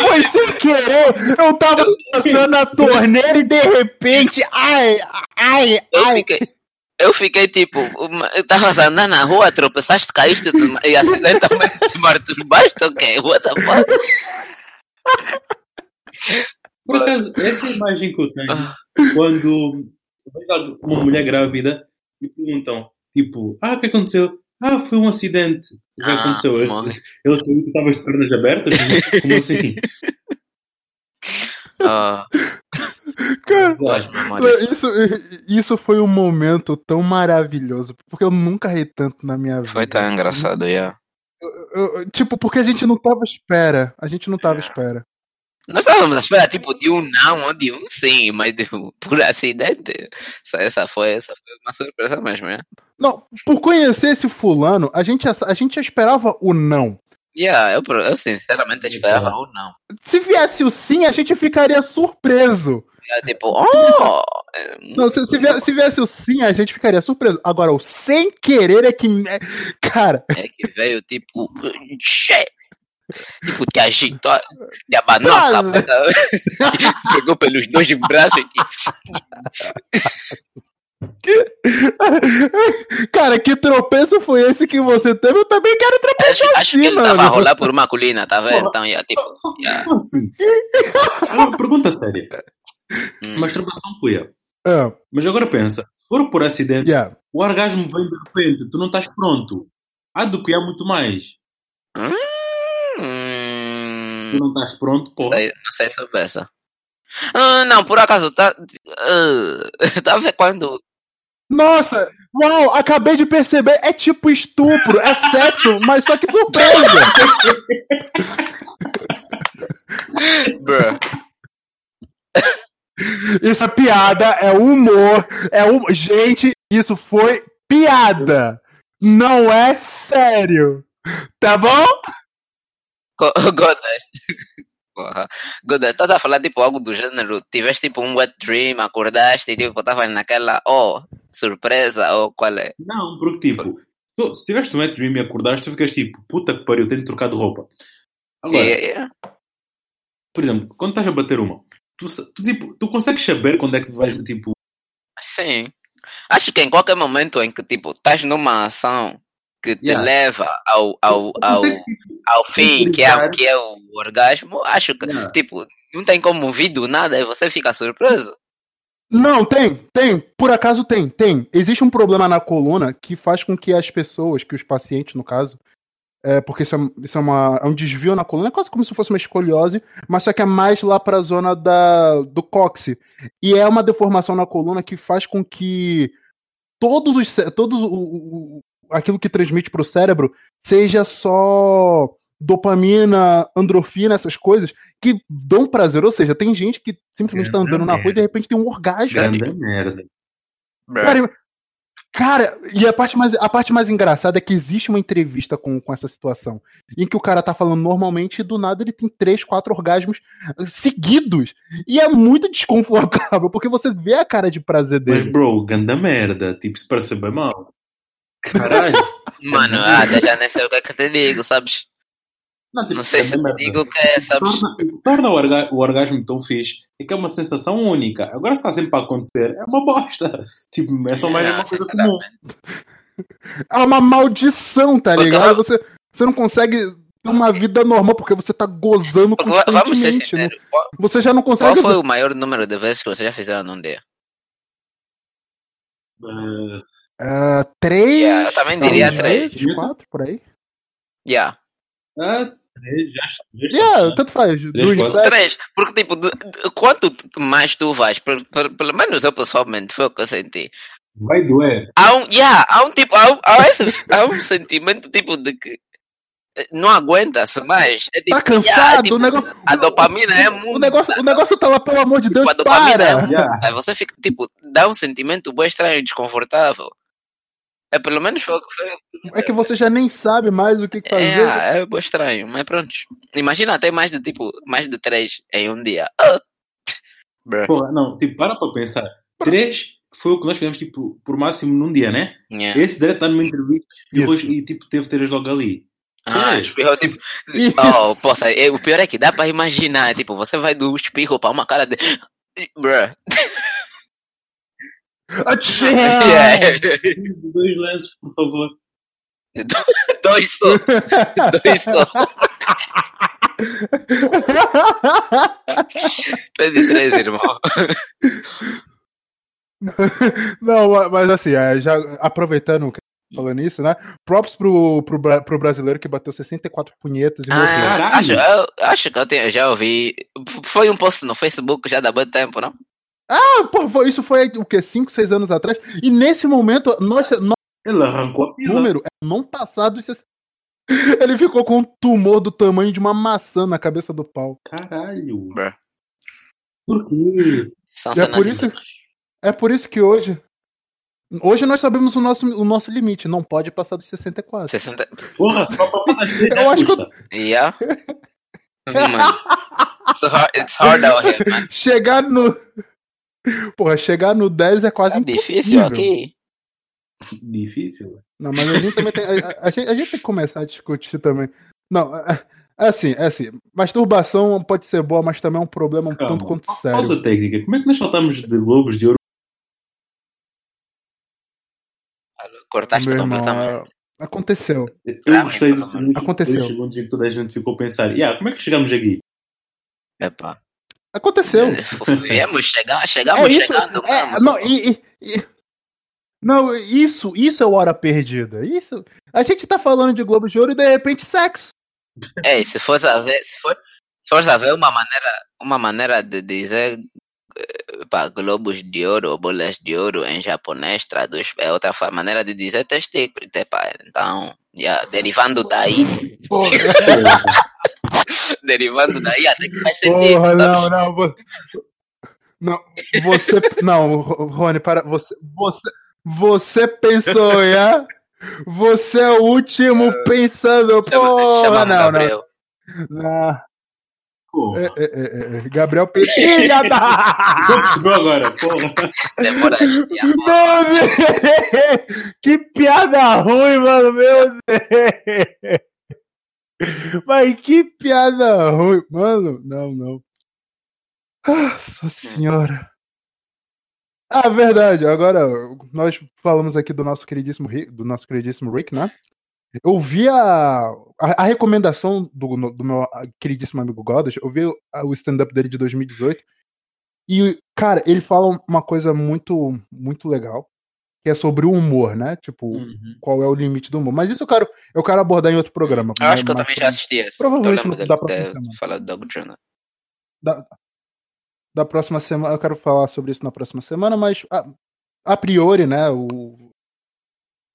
Foi sem querer, eu tava passando a torneira e de repente, ai, ai, Eu ai. fiquei, eu fiquei tipo, uma- eu tava andando na rua, tropeçaste, caíste e acidentalmente te masturbaste, ok, what the fuck? Por acaso, essa imagem que eu tenho, quando uma mulher grávida e perguntam, tipo, ah, o que aconteceu? Ah, foi um acidente. O que Ah, aconteceu? Ele morre. ele caiu e estava de pernas abertas? Como assim? (laughs) Ah, Cara, isso, isso foi um momento tão maravilhoso, porque eu nunca ri tanto na minha vida. Foi tão engraçado, yeah. Eu- eu- tipo, porque a gente não tava à espera. A gente não tava à espera. Nós estávamos à espera, tipo, de um não ou de um sim, mas tipo, por acidente. Essa, essa, foi, essa foi uma surpresa mesmo, é? Não, por conhecer esse fulano, a gente, a gente já esperava o não. Yeah, eu, eu sinceramente esperava um não. Se viesse o sim, a gente ficaria surpreso. Yeah, tipo, oh! é, Não, se, se, viesse, se viesse o sim, a gente ficaria surpreso. Agora, o sem querer é que. é- Cara, É que veio tipo, che, tipo, te agitou, te abanou Mano. a (laughs) cabeça, pegou pelos dois braços e te, cara, que tropeço foi esse que você teve? Eu também quero tropeçar acho, acho que assim, ele tava a mano. rolar por uma colina, tá vendo? Então, yeah, tipo, assim? É uma pergunta séria. hum, Masturbação cuia. Ah, Mas agora pensa, se for por acidente, yeah. o orgasmo vem de repente, tu não estás pronto. Há de cuiar muito mais. hum, Tu não estás pronto, porra. sei- não sei sobre essa. Ah, não, por acaso, tá, uh, (laughs) tá a ver quando Nossa, uau, acabei de perceber. É tipo estupro, é sexo, mas só que surpresa. (laughs) Bruh. Isso é piada, é humor, é um. Gente, isso foi piada. Não é sério. Tá bom? (laughs) Godas. Porra. Godas, estás a falar tipo algo do gênero, tiveste tipo um wet dream, acordaste e tipo, tava naquela, oh, surpresa, ou qual é? Não, porque tipo, tu- se tiveste um wet dream e acordaste, tu ficas tipo, puta que pariu, tenho de trocar de roupa. Agora, Yeah, yeah. por exemplo, quando estás a bater uma, tu, tu, tipo, tu consegues saber quando é que tu vais, tipo, Sim. Acho que em qualquer momento em que, tipo, estás numa ação que te yeah. leva ao, ao, ao, ao fim, que é, que é o orgasmo, acho que, yeah. tipo, não tem como ouvir do nada e você fica surpreso. Não, tem, tem. Por acaso tem, tem. Existe um problema na coluna que faz com que as pessoas, que os pacientes, no caso, é, porque isso, é, isso é, uma, é um desvio na coluna, é quase como se fosse uma escoliose, mas só que é mais lá para a zona da, do cóccix. E é uma deformação na coluna que faz com que todos os todos o, o, aquilo que transmite para o cérebro seja só dopamina, androfina, essas coisas que dão prazer. Ou seja, tem gente que simplesmente está andando na rua e de repente tem um orgasmo. Grande merda. Cara, cara, e a parte, mais, a parte mais engraçada é que existe uma entrevista com, com essa situação. Em que o cara tá falando normalmente e do nada ele tem três, quatro orgasmos seguidos. E é muito desconfortável, porque você vê a cara de prazer dele. Mas, bro, ganda merda. Tipo, se parece bem mal. Caralho. (laughs) Mano, ah, já nem sei o que é que te digo, sabes? Não, tipo, não sei se te digo o que é, sabes? Torna, torna o, orga o, orgasmo tão fixe é que é uma sensação única. Agora se está sempre para acontecer, é uma bosta. (laughs) Tipo, é só mais não, uma coisa comum. É uma maldição, tá porque ligado? Você, você não consegue ter uma vida normal porque você tá gozando porque, constantemente. Vamos ser sinceros. Você já não consegue... Qual foi o maior número de vezes que você já fizeram num dia? Uh... Uh, três. Yeah, eu também diria três. três. Quatro, por aí. Yeah. Ah, três, já, já yeah, tanto faz. Três, três. Porque, tipo, de, de, quanto mais tu vais, per, per, pelo menos eu pessoalmente, foi o que eu senti. Vai doer. Há um, yeah, há um tipo, há um, há esse, há um sentimento tipo de que não aguenta-se mais. É tipo, tá cansado, yeah, tipo, o negócio, a dopamina é muito. O negócio, o negócio tá lá, pelo amor de tipo, Deus, a dopamina para. É yeah. Aí você fica, tipo, dá um sentimento bem estranho e desconfortável. É pelo menos foi o que foi. É que você já nem sabe mais o que, fazer. É, é estranho, mas pronto. Imagina até mais de tipo, mais de três em um dia. Ah. Pô, não, tipo, para para pensar. Três foi o que nós fizemos, tipo, por máximo num dia, né? Yeah. Esse direto está numa entrevista e depois, e, tipo, teve três logo ali. Ah, espirro, tipo. oh, poxa, é, o pior é que dá para imaginar, tipo, você vai do espirro para uma cara de. Bruh. Yeah. (laughs) Dois lenços, por favor. (laughs) Dois só. Dois só. Pede três, irmão. Não, mas assim, é, já aproveitando falando isso, né? Props pro, pro, pro brasileiro que bateu 64 punhetas e ah, Acho, eu, acho que eu, tenho, já ouvi. Foi um post no Facebook já dá muito tempo, não? Ah, pô, isso foi o que? 5, 6 anos atrás? E nesse momento, nós, nós ele arrancou a pila. número é não passado (laughs) Ele ficou com um tumor do tamanho de uma maçã na cabeça do pau. Caralho. Bruh. Por quê? é por, isso, é por isso que hoje. Hoje nós sabemos o nosso, o nosso limite. Não pode passar dos 64. 60... Porra, só pra fazer (laughs) Eu acho que. Yeah. (laughs) Man. It's hard, it's hard out here, man. Chegar no. Porra, chegar no 10 é quase é difícil aqui. Difícil? Não, mas a gente também tem. A, a, a, gente, a, gente, tem que começar a discutir também. Não, é, é assim, é assim. Masturbação pode ser boa, mas também é um problema um Calma, tanto quanto sério. Pausa técnica. Como é que nós saltamos de Globos de Ouro? Cortaste Meu completamente. Irmão, aconteceu. Eu gostei do segundo Aconteceu. segundos em que toda a gente ficou a pensar, yeah, como é que chegamos aqui? Epá. Aconteceu. Viemos, chegar, chegamos é isso, chegando. É, não, e, e, não, isso, isso é hora perdida. Isso. A gente tá falando de Globo de Ouro e de repente sexo. É, se fosse a ver, se for, se fosse a ver uma maneira, uma maneira de dizer eh, pá, globos de ouro ou bolas de ouro em japonês traduz é outra maneira de dizer testículo, pá. Então, yeah, derivando daí. (laughs) (laughs) derivando daí até que faz sentido. Porra, não, não, você, não, você, não, Rony, para, você, você, você pensou, (laughs) já? Você é o último pensando, porra, não, não, não. É, é, é, é, Gabriel Pesquisa! (laughs) Chegou agora, porra. Demora Meu Deus! Que piada ruim, mano, meu Deus! Mas que piada ruim. Mano, não, não. Nossa senhora. Ah, verdade. Agora, nós falamos aqui do nosso queridíssimo Rick, do nosso queridíssimo Rick, né? Eu vi a, a, a recomendação do, do, meu queridíssimo amigo Godas, eu vi o stand-up dele de 2018. E, cara, ele fala uma coisa muito, muito legal, que é sobre o humor, né? Tipo, uhum. qual é o limite do humor. Mas isso eu quero, eu quero abordar em outro programa. Eu acho que eu também já assisti esse. Provavelmente não dá pra falar do Doug. Da, da próxima semana, eu quero falar sobre isso na próxima semana, mas a, a priori, né, o,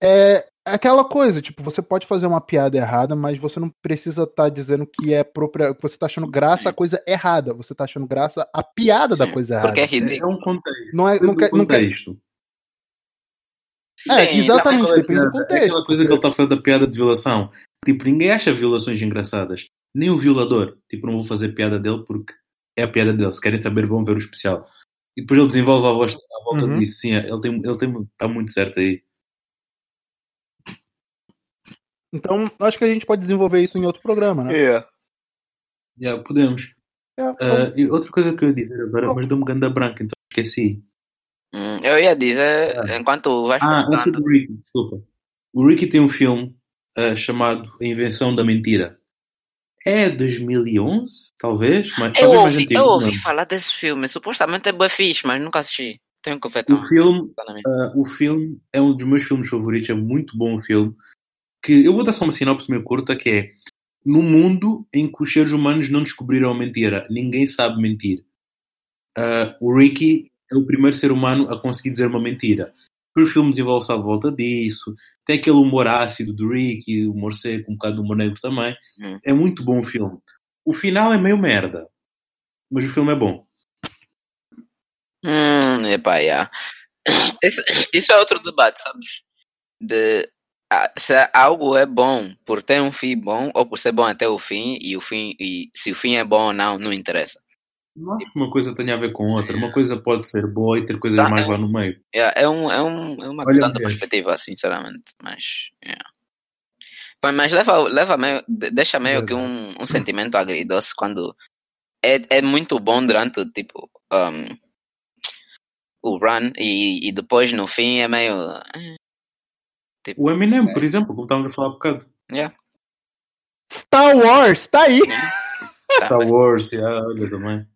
é, aquela coisa, tipo, você pode fazer uma piada errada, mas você não precisa estar tá dizendo que é própria, que você tá achando graça a coisa errada, você tá achando graça a piada da coisa errada. Porque é ridículo. É um contexto. Não é, não quer, não contexto. É, exatamente, depende do contexto. É aquela coisa que ele está falando da piada de violação. Tipo, ninguém acha violações engraçadas. Nem o violador. Tipo, não vou fazer piada dele porque é a piada dele. Se querem saber, vão ver o especial. E depois ele desenvolve a, voz, a volta uhum. disso. Sim, ele tem, ele tem, está muito certo aí. Então, acho que a gente pode desenvolver isso em outro programa, né? É. Yeah. Yeah, podemos. Yeah, uh, e outra coisa que eu ia dizer agora, mas dou-me ganda branca, então esqueci. Hum, eu ia dizer, ah. enquanto vais Ah, é sobre o Ricky, desculpa. O Ricky tem um filme uh, chamado A Invenção da Mentira. É 2011, talvez, mas eu talvez ouvi, mais antigo. Eu ouvi não. falar desse filme, supostamente é bem fixe, mas nunca assisti. Tenho que ver. O filme, uh, o filme é um dos meus filmes favoritos, é muito bom o filme. Que eu vou dar só uma sinopse meio curta, que é no mundo em que os seres humanos não descobriram a mentira, ninguém sabe mentir. Uh, o Ricky é o primeiro ser humano a conseguir dizer uma mentira. Os filmes envolvem-se à volta disso. Tem aquele humor ácido do Rick, humor seco, um bocado de humor negro também. Hum. É muito bom o filme. O final é meio merda, mas o filme é bom. Hum, epá, yeah. isso, isso é outro debate, sabes? De ah, se algo é bom por ter um fim bom ou por ser bom até o fim e o fim e se o fim é bom ou não não interessa não acho que uma coisa tenha a ver com outra. Uma coisa pode ser boa e ter coisas tá, mais é, lá no meio. É, é, um, é, um, é uma questão de perspectiva, sinceramente. Mas, yeah. mas leva, leva meio, deixa meio é, que um, um sentimento agridoce quando é, é muito bom durante tipo, um, o run e, e depois no fim é meio. Eh, tipo, o Eminem, por exemplo, como estávamos a falar há bocado. Yeah. Star Wars, tá aí! Tá Star Wars, yeah, olha também.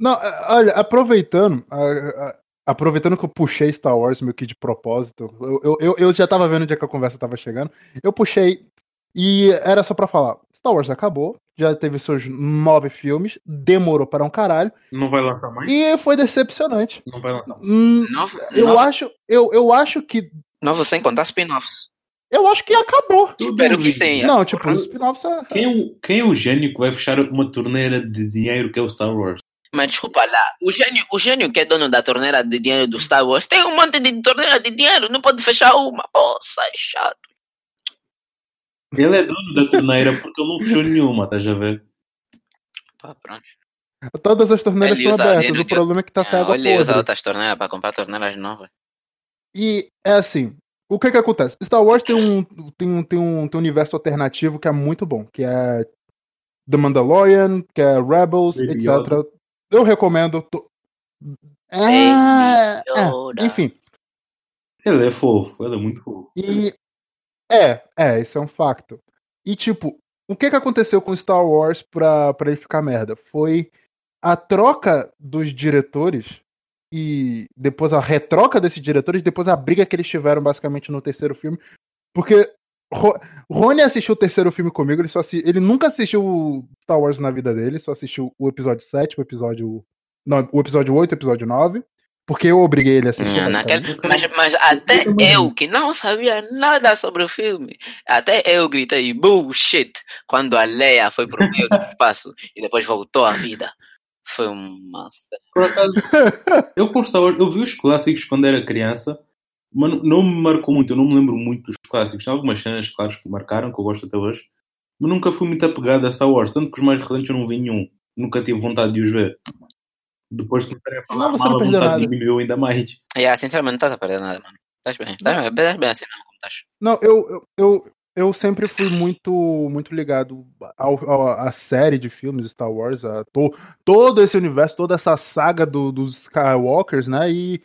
Não, olha, aproveitando, aproveitando que eu puxei Star Wars meio que de propósito, eu, eu, eu já tava vendo onde é que a conversa tava chegando, eu puxei e era só pra falar, Star Wars acabou, já teve seus nove filmes, demorou para um caralho. Não vai lançar mais? E foi decepcionante. Não vai lançar. Hum, eu acho, eu, eu acho que Novo sem contar spin-offs. Eu acho que acabou. Espero que sim. Não, tipo, os spin-offs é... quem, quem é o gênio que vai fechar uma torneira de dinheiro que é o Star Wars? Mas desculpa lá, o gênio, o gênio que é dono da torneira de dinheiro do Star Wars tem um monte de torneira de dinheiro, não pode fechar uma. Poxa, é chato. Ele é dono da torneira porque ele não fechou nenhuma, estás a ver? Pá, pronto. Todas as torneiras estão abertas, o problema é que está sem água Ele usa outras torneiras para comprar torneiras novas. E é assim, o que que acontece? Star Wars tem um, tem um, tem um, tem um universo alternativo que é muito bom, que é The Mandalorian, que é Rebels, Baby etc. Yoda. Eu recomendo. É, é, enfim. Ele é fofo, ele é muito fofo. E é, é, isso é um facto. E tipo, o que que aconteceu com Star Wars pra, pra ele ficar merda? Foi a troca dos diretores e depois a retroca desses diretores, depois a briga que eles tiveram basicamente no terceiro filme. Porque Rony assistiu o terceiro filme comigo, ele, só assi... ele nunca assistiu Star Wars na vida dele, só assistiu o episódio 7, o episódio. Não, o episódio 8, o episódio 9. Porque eu obriguei ele a assistir. Não, naquele... mas, mas até eu, que não sabia nada sobre o filme, até eu gritei bullshit quando a Leia foi pro meio do espaço (laughs) e depois voltou à vida. Foi um massa. Por acaso, eu por Star Wars, eu vi os clássicos quando era criança mas não me marcou muito, eu não me lembro muito dos clássicos. Tem algumas cenas, claro, que marcaram, que eu gosto até hoje, mas nunca fui muito apegado a Star Wars. Tanto que os mais recentes eu não vi nenhum. Nunca tive vontade de os ver. Depois de começarem a falar, não, você não perdeu nada. diminuiu ainda mais. Yeah, sinceramente, não estás a perder nada, mano. Estás bem, estás bem, estás bem assim, não, como estás. Não, eu, eu, eu, eu sempre fui muito muito ligado à série de filmes Star Wars, a to, todo esse universo, toda essa saga do, dos Skywalkers, né? E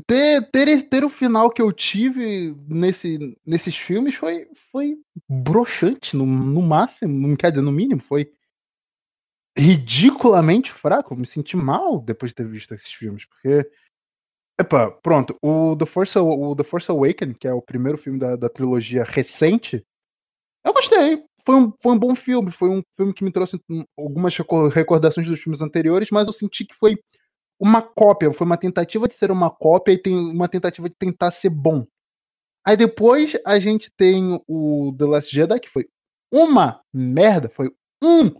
ter, ter, ter o final que eu tive nesse, nesses filmes foi, foi broxante, no, no máximo, não quer dizer no mínimo, foi ridiculamente fraco. Eu me senti mal depois de ter visto esses filmes, porque. Epa, pronto. O The Force, o The Force Awakens, que é o primeiro filme da, da trilogia recente, eu gostei. Foi um, foi um bom filme. Foi um filme que me trouxe algumas recordações dos filmes anteriores, mas eu senti que foi uma cópia. Foi uma tentativa de ser uma cópia e tem uma tentativa de tentar ser bom. Aí depois a gente tem o The Last Jedi, que foi uma merda. Foi um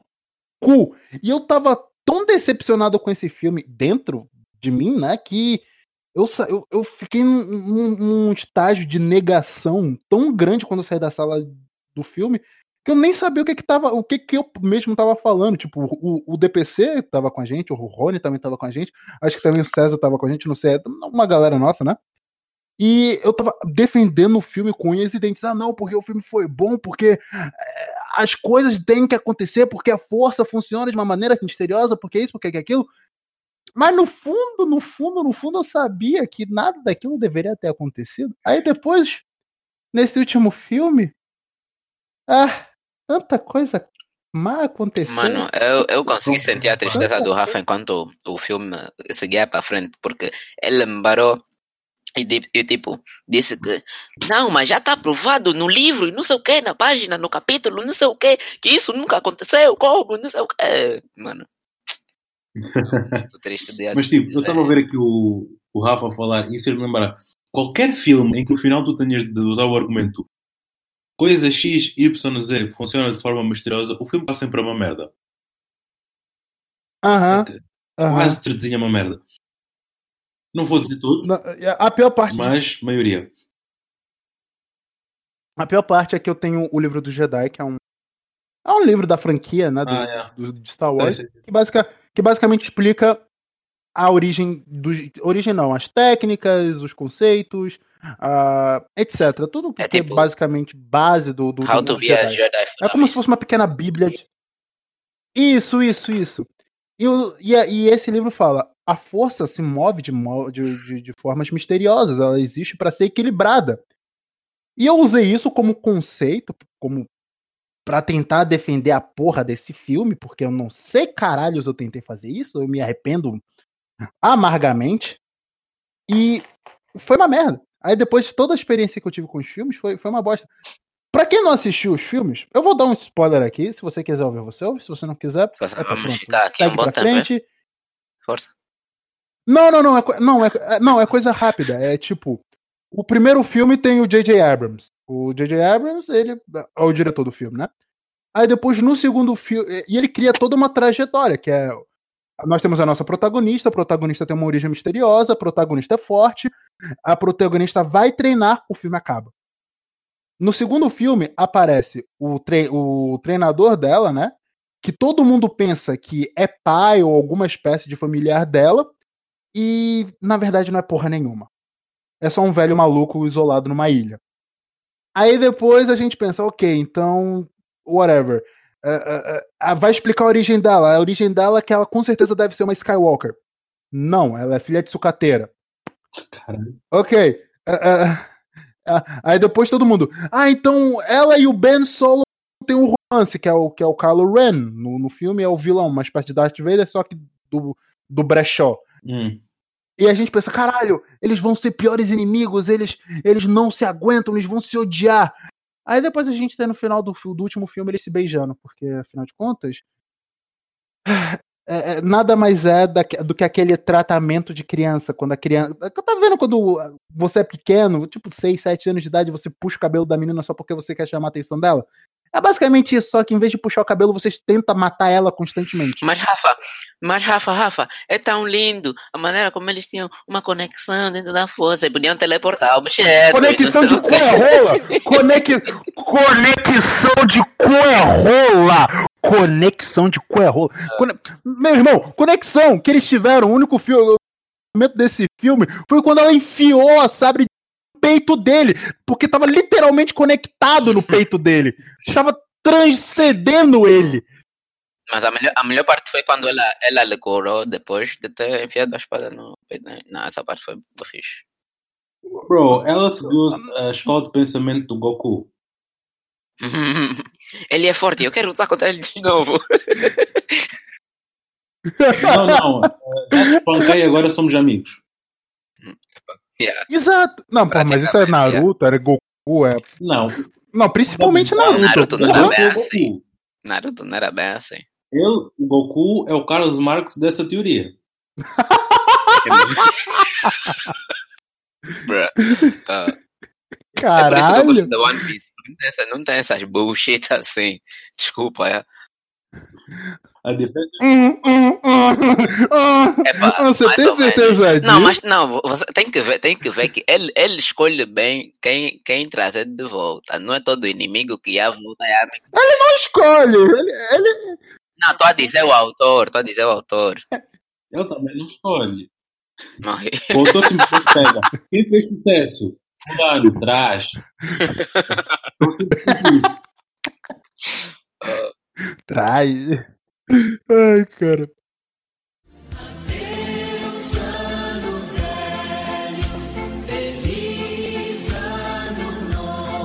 cu. E eu tava tão decepcionado com esse filme dentro de mim, né, que eu, eu, eu fiquei num, num estágio de negação tão grande quando eu saí da sala do filme que eu nem sabia o que que tava, o que que eu mesmo tava falando. Tipo, o, o DPC tava com a gente, o Rony também tava com a gente, acho que também o César tava com a gente, não sei, uma galera nossa, né? E eu tava defendendo o filme com unhas e dentes. Ah, não, porque o filme foi bom, porque é, as coisas têm que acontecer, porque a força funciona de uma maneira misteriosa, porque isso, porque aquilo. Mas no fundo, no fundo, no fundo, eu sabia que nada daquilo deveria ter acontecido. Aí depois, nesse último filme, ah, tanta coisa má aconteceu. Mano, eu, eu consegui sentir a tristeza do Rafa enquanto o filme seguia para frente, porque ele lembrou e, e, tipo, disse que não, mas já está aprovado no livro e não sei o que, na página, no capítulo, não sei o que, que isso nunca aconteceu, como, não sei o que. Mano. (laughs) triste de Mas tipo, eu estava a ver aqui o, o Rafa falar e isso fez-me lembrar. Qualquer filme em que no final tu tenhas de usar o argumento coisa X, Y, Z funciona de forma misteriosa, o filme está sempre a uma merda. Aham. Uh -huh. Quase uh -huh. uma merda. Não vou dizer tudo. A pior parte. Mas maioria. A pior parte é que eu tenho o livro do Jedi, que é um. É um livro da franquia, né? Do, ah, é. do, de Star Wars. É, que, basic, que basicamente explica a origem do. Origem não, as técnicas, os conceitos, uh, etc. Tudo que é, tipo, é basicamente base do. do How do to be Jedi. a Jedi. É como se fosse uma pequena bíblia. De... Isso, isso, isso. E, e, e esse livro fala: a força se move de, de, de formas misteriosas, ela existe para ser equilibrada. E eu usei isso como conceito, como para tentar defender a porra desse filme, porque eu não sei caralhos eu tentei fazer isso, eu me arrependo amargamente. E foi uma merda. Aí depois de toda a experiência que eu tive com os filmes, foi, foi uma bosta. Pra quem não assistiu os filmes, eu vou dar um spoiler aqui. Se você quiser ouvir, você ouve. Se você não quiser, você é vamos ficar aqui um bom frente. Tempo, Força. Não, não, não. É, não, é, é, não, é coisa rápida. É tipo. O primeiro filme tem o J.J. Abrams. O J.J. Abrams, ele é o diretor do filme, né? Aí depois, no segundo filme. E ele cria toda uma trajetória, que é. Nós temos a nossa protagonista, a protagonista tem uma origem misteriosa, a protagonista é forte, a protagonista vai treinar, o filme acaba. No segundo filme, aparece o, tre o treinador dela, né? Que todo mundo pensa que é pai ou alguma espécie de familiar dela, e na verdade não é porra nenhuma. É só um velho maluco isolado numa ilha. Aí depois a gente pensa, ok, então, whatever. Uh, uh, vai explicar a origem dela. A origem dela é que ela com certeza deve ser uma Skywalker. Não, ela é filha de sucateira. Caralho. Ok. aí depois todo mundo. Ah, então ela e o Ben Solo tem um romance, que é o, que é o Kylo Ren. No, no filme é o vilão, uma espécie de Darth Vader, só que do, do brechó. Hum. E a gente pensa, caralho, eles vão ser piores inimigos, eles, eles não se aguentam, eles vão se odiar. Aí depois a gente tem no final do, do último filme eles se beijando, porque afinal de contas. É, é, nada mais é da, do que aquele tratamento de criança, quando a criança. Tá vendo quando você é pequeno, tipo 6, 7 anos de idade, você puxa o cabelo da menina só porque você quer chamar a atenção dela? É basicamente isso, só que em vez de puxar o cabelo, vocês tentam matar ela constantemente. Mas Rafa, mas Rafa, Rafa, é tão lindo a maneira como eles tinham uma conexão dentro da força e podiam teleportar objetos. Conexão de cu é rola! (laughs) Conex... Conexão de cu é rola! Conexão de cu é! Cone... Meu irmão, conexão que eles tiveram, o único filme desse filme foi quando ela enfiou a sabre peito dele, porque tava literalmente conectado no peito dele. Estava transcendendo ele. Mas a melhor, a melhor parte foi quando ela, ela lhe curou depois de ter enfiado a espada no peito. Não, essa parte foi muito fixe. Bro, ela seguiu a escola de pensamento do Goku. (laughs) ele é forte, eu quero lutar contra ele de novo. Não, não. Já panquei agora somos amigos. Yeah. Exato. Não, pô, mas isso é Naruto, era Goku, é. Não. Não, principalmente Naruto. Naruto não era bem assim. Naruto não era bem assim. Ele, o Goku, é o Carlos Marx dessa teoria. (laughs) Bruh. Uh, Caralho. É One Piece. Não tem, essa, não tem essas bullshit assim. Desculpa, é. A diferença. Hum, hum, hum, Epa, você tem certeza disso? Não, mas não, você tem que ver, tem que ver que ele, ele escolhe bem quem, quem trazer de volta. Não é todo inimigo que ia voltar. Ele não escolhe. Ele, ele... Não, estou a dizer o autor, estou a dizer o autor. Eu também não escolhe. O autor (laughs) simplesmente pega. Quem fez sucesso? Fulano, traz. Isso. Traz. Ai, cara.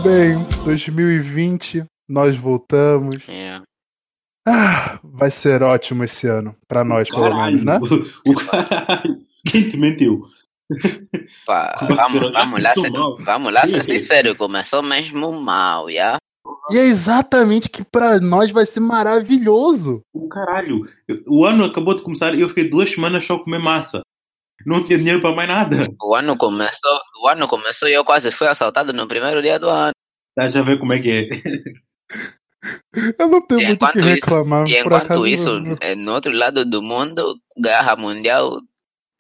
Bem, 2020, nós voltamos. É. Ah, vai ser ótimo esse ano, pra nós, pelo menos, né? O caralho. Quem te mentiu? Pá, vamos, vamos, lá ser, vamos lá ser sincero, começou mesmo mal, já? E é exatamente que pra nós vai ser maravilhoso. O caralho, o ano acabou de começar e eu fiquei duas semanas só a comer massa. Não tinha dinheiro para mais nada. O ano começou, o ano começou e eu quase fui assaltado no primeiro dia do ano. Tá, já vê como é que é. (laughs) Eu não tenho e muito o que reclamar. Isso, e enquanto isso, eh, no outro lado do mundo, guerra mundial,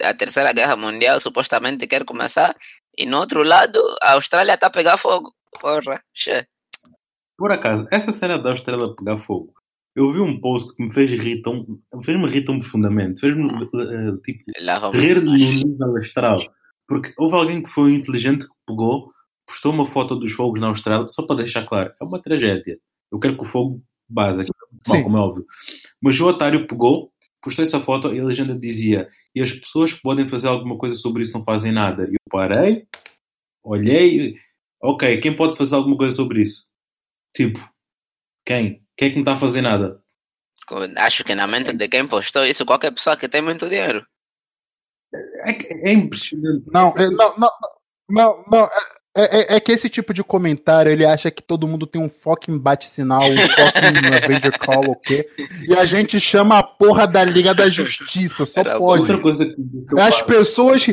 a terceira guerra mundial supostamente quer começar, e no outro lado, a Austrália está a pegar fogo. Porra, che. Por acaso, essa cena da Austrália pegar fogo, eu vi um post que me fez rir tão, fez-me rir tão profundamente, fez-me uh, tipo, rir no nível astral. Porque houve alguém que foi inteligente que pegou, postou uma foto dos fogos na Austrália, só para deixar claro, é uma tragédia. Eu quero que o fogo base, como é óbvio. Mas o otário pegou, postou essa foto e a legenda dizia: E as pessoas que podem fazer alguma coisa sobre isso não fazem nada. E eu parei, olhei, ok, quem pode fazer alguma coisa sobre isso? Tipo, quem? Quem é que não está a fazer nada? Acho que na mente de quem postou isso, qualquer pessoa que tem muito dinheiro. É, é impressionante. Não, é, não, não, não, não é, é, é, que esse tipo de comentário ele acha que todo mundo tem um fucking bate-sinal, um fucking (laughs) Avenger Call, o quê? E a gente chama a porra da Liga da Justiça, só Era pode. Outra coisa que As pessoas.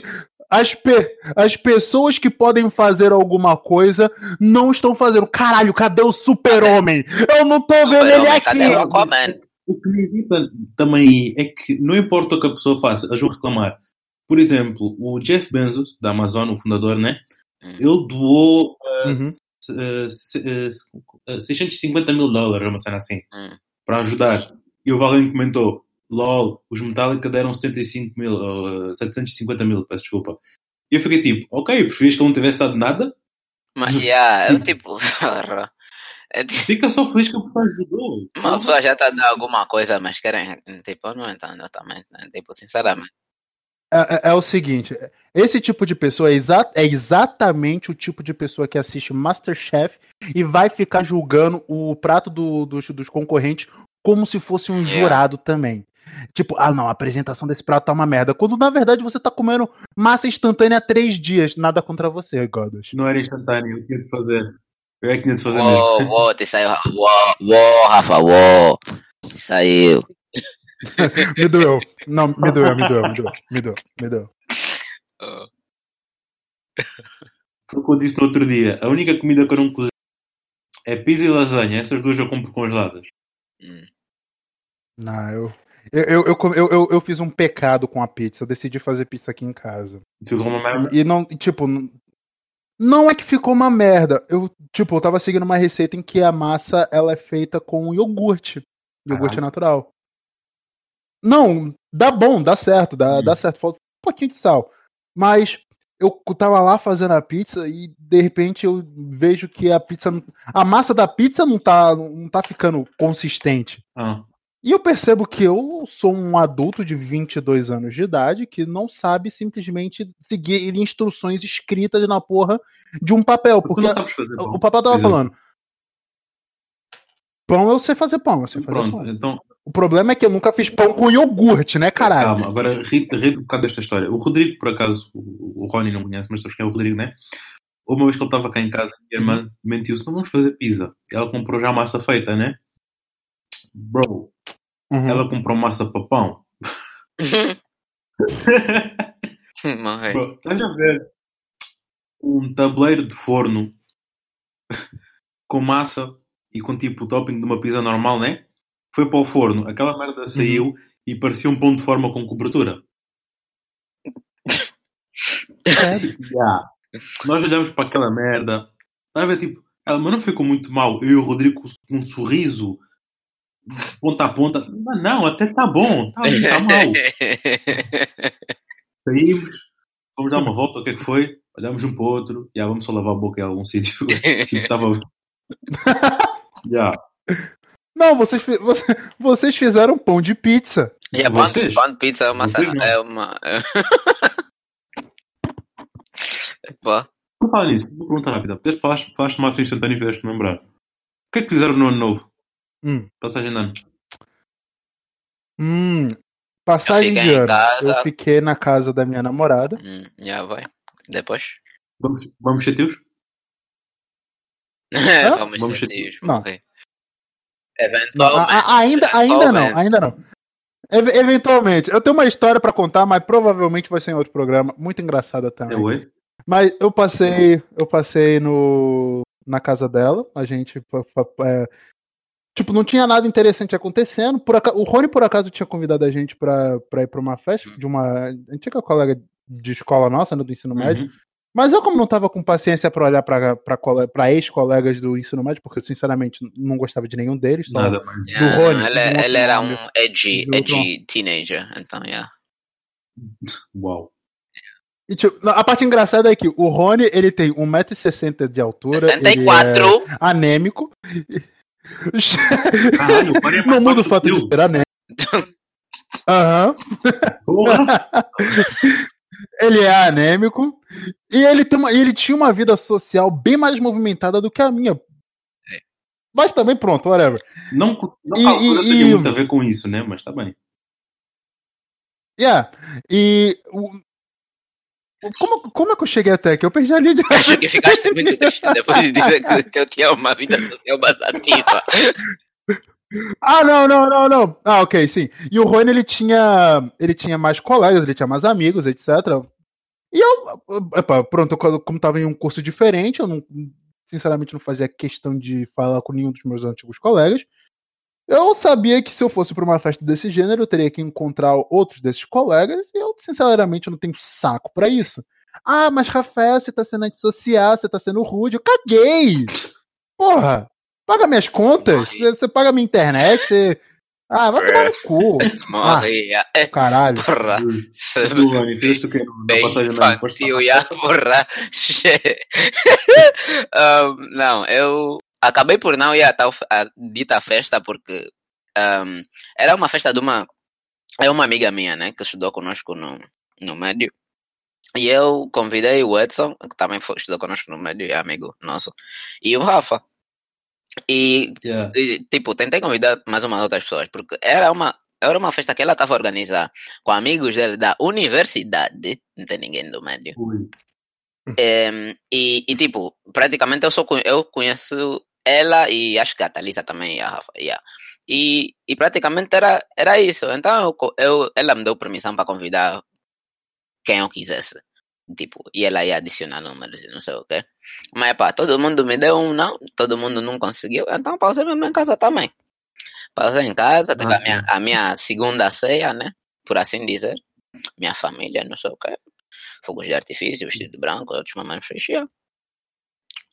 As, pe as pessoas que podem fazer alguma coisa não estão fazendo. Caralho, cadê o super-homem? Eu não tô vendo ele aqui. O que me irrita também é que não importa o que a pessoa faça, elas vão reclamar. Por exemplo, o Jeff Bezos, da Amazon, o fundador, né? Ele doou uh, uhum. uh, uh, 650 mil dólares, uma cena assim, uhum. para ajudar. E o alguém comentou: LOL, os Metallica deram 75 mil, uh, 750 mil, peço desculpa. E eu fiquei tipo: Ok, preferias que ele não tivesse dado nada? Mas, yeah, eu tipo. (laughs) É Fica só feliz que a pessoa ajudou. Uma pessoa já está dando alguma coisa, mas querem. Tipo, eu não entendo também. Né? Tipo, sinceramente. É, é, é, o seguinte, esse tipo de pessoa é, exa é, exatamente o tipo de pessoa que assiste Masterchef e vai ficar julgando o prato do, dos, dos concorrentes como se fosse um yeah. jurado também. Tipo, ah não, a apresentação desse prato tá uma merda. Quando na verdade você tá comendo massa instantânea há três dias. Nada contra você, Godos. Não era instantâneo, eu tinha de fazer. Eu é que tinha de fazer uou, mesmo. Uou, te saiu. Uou, uou, Rafa, uou. Te saiu. (laughs) me doeu. Não, me doeu, me doeu, me doeu, me doeu, me doeu. (laughs) Foi o que eu disse no outro dia. A única comida que eu não cozinho é pizza e lasanha. Essas duas eu compro congeladas. Hum. Não, eu, eu, eu, eu, eu, eu fiz um pecado com a pizza. Eu decidi fazer pizza aqui em casa. Ficou uma merda? E não, tipo, não é que ficou uma merda. Eu, tipo, eu tava seguindo uma receita em que a massa ela é feita com iogurte. Iogurte natural. Não, dá bom, dá certo, dá, hum. dá certo. Falta um pouquinho de sal. Mas eu tava lá fazendo a pizza e de repente eu vejo que a pizza. A massa da pizza não tá, não tá ficando consistente. Ah. E eu percebo que eu sou um adulto de 22 anos de idade que não sabe simplesmente seguir instruções escritas na porra de um papel. Porque o papel tava falando. Pão eu sei fazer pão, eu sei fazer Pronto, pão. então. O problema é que eu nunca fiz pão com iogurte, né, caralho? Calma, agora rito um bocado desta história. O Rodrigo, por acaso, o, o Rony não conhece, mas sabes quem é o Rodrigo, né? Uma vez que ele estava cá em casa, minha irmã mentiu-se: não vamos fazer pizza. Ela comprou já massa feita, né? Bro, uhum. ela comprou massa para pão. (laughs) Bro, estás a ver um tabuleiro de forno (laughs) com massa e com tipo o topping de uma pizza normal, né? Foi para o forno, aquela merda saiu uhum. e parecia um pão de forma com cobertura. yeah. (laughs) Nós olhamos para aquela merda, a ver tipo, ela, mas não ficou muito mal. Eu e o Rodrigo com um sorriso, ponta a ponta. Mas não, até tá bom, tá, tá mal. (laughs) Saímos, vamos dar uma volta, o que é que foi? Olhamos um para o outro, e yeah, vamos só lavar a boca em algum (laughs) sítio. tipo, estava. Já. Não, vocês, (laughs) vocês fizeram pão de pizza. E yeah, pão, pão de pizza é uma. É uma... (laughs) Pô. Não fala nisso, vou perguntar rápida. Falaste, falaste massa instantânea e fizeste-me lembrar. O que é que fizeram no ano novo? Hum. Passagem de ano. Hum. Passagem de ano. Casa. Eu fiquei na casa da minha namorada. Hum, já vai. Depois. Vamos, vamos ser teus? (laughs) vamos, vamos ser teus. Não. Eventualmente. Não, ainda, ainda não, ainda não. Eventualmente. Eu tenho uma história para contar, mas provavelmente vai ser em outro programa. Muito engraçada também. Eu, mas eu passei, eu passei no na casa dela. A gente é, tipo não tinha nada interessante acontecendo. Por acaso, o Rony por acaso tinha convidado a gente para ir para uma festa de uma antiga colega de escola nossa, né, do ensino médio. Uhum. Mas eu, como não tava com paciência para olhar para ex-colegas do ensino médio, porque eu sinceramente não gostava de nenhum deles, só Nada mais. do yeah, Rony. Ele, ele era um edgy, edgy teenager, então, yeah. Uau. E, tipo, a parte engraçada é que o Rony, ele tem 1,60m de altura. 64! (laughs) (laughs) (laughs) Ele é anêmico. Caralho, é não muda o fato de ser anêmico. Aham. ele é anêmico. E ele, tem uma, ele tinha uma vida social bem mais movimentada do que a minha. É. Mas também pronto, whatever. Não, não e, a altura e, tem muito a ver com isso, né? Mas tá bem. Yeah. E como, como é que eu cheguei até aqui? Eu perdi a linha de Acho que ficaste muito triste depois de dizer que eu tinha uma vida social mais ativa. Ah, não, não, não, não. Ah, ok, sim. E o Rony, ele tinha, ele tinha mais colegas, ele tinha mais amigos, etc. E eu, epa, pronto, como tava em um curso diferente, eu não, sinceramente não fazia questão de falar com nenhum dos meus antigos colegas. Eu sabia que se eu fosse para uma festa desse gênero, eu teria que encontrar outros desses colegas, e eu, sinceramente, não tenho saco para isso. Ah, mas Rafael, você tá sendo antissocial, você tá sendo rude. Eu caguei! Porra! Paga minhas contas, você paga minha internet, você. Ah, vai tomar no cu. (laughs) Morre. Ah, é. Caralho. Porra. Giovanni, fez tu que Bem infantil, já, porra. (laughs) um, não, eu acabei por não ir a tal a dita festa porque um, era uma festa de uma é uma amiga minha, né, que estudou conosco no, no médio. E eu convidei o Edson, que também foi, estudou conosco no médio, é amigo nosso, e o Rafa. E, yeah. e, tipo, tentei convidar mais umas outras pessoas, porque era uma, era uma festa que ela estava a organizar com amigos dele da universidade, não tem ninguém do médio. É, e, e, tipo, praticamente eu só eu conheço ela e acho que a Thalisa também, a Rafa, yeah. e, e praticamente era, era isso. Então eu, eu, ela me deu permissão para convidar quem eu quisesse. Tipo, e ela ia adicionar números e não sei o quê. Mas pá, todo mundo me deu um não, todo mundo não conseguiu, então pausei mesmo em casa também. Pausei em casa, teve ah, a, minha, a minha segunda ceia, né? Por assim dizer. Minha família, não sei o quê. Fogos de artifício, vestido branco, outros mamães fechiam.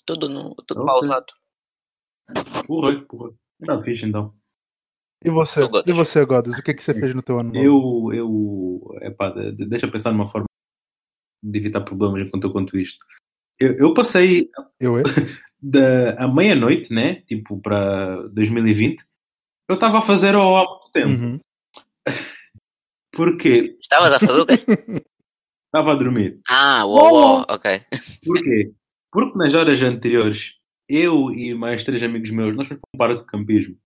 Tudo, no, tudo okay. pausado. Porra, porra. Tá fixe então. E você, e você, Godas, o que, que você fez no teu ano novo? Eu, eu, epá, deixa eu pensar de uma forma de evitar problemas enquanto eu conto isto. Eu, eu passei eu, eu? (laughs) da a meia-noite, né? Tipo para 2020, eu estava a fazer ao há muito tempo. Uhum. (laughs) Porquê? Estavas a fazer o quê? (laughs) Estava a dormir. Ah, uou, uou, ok. Porquê? Porque nas horas anteriores, eu e mais três amigos meus, nós fomos para um parque de campismo.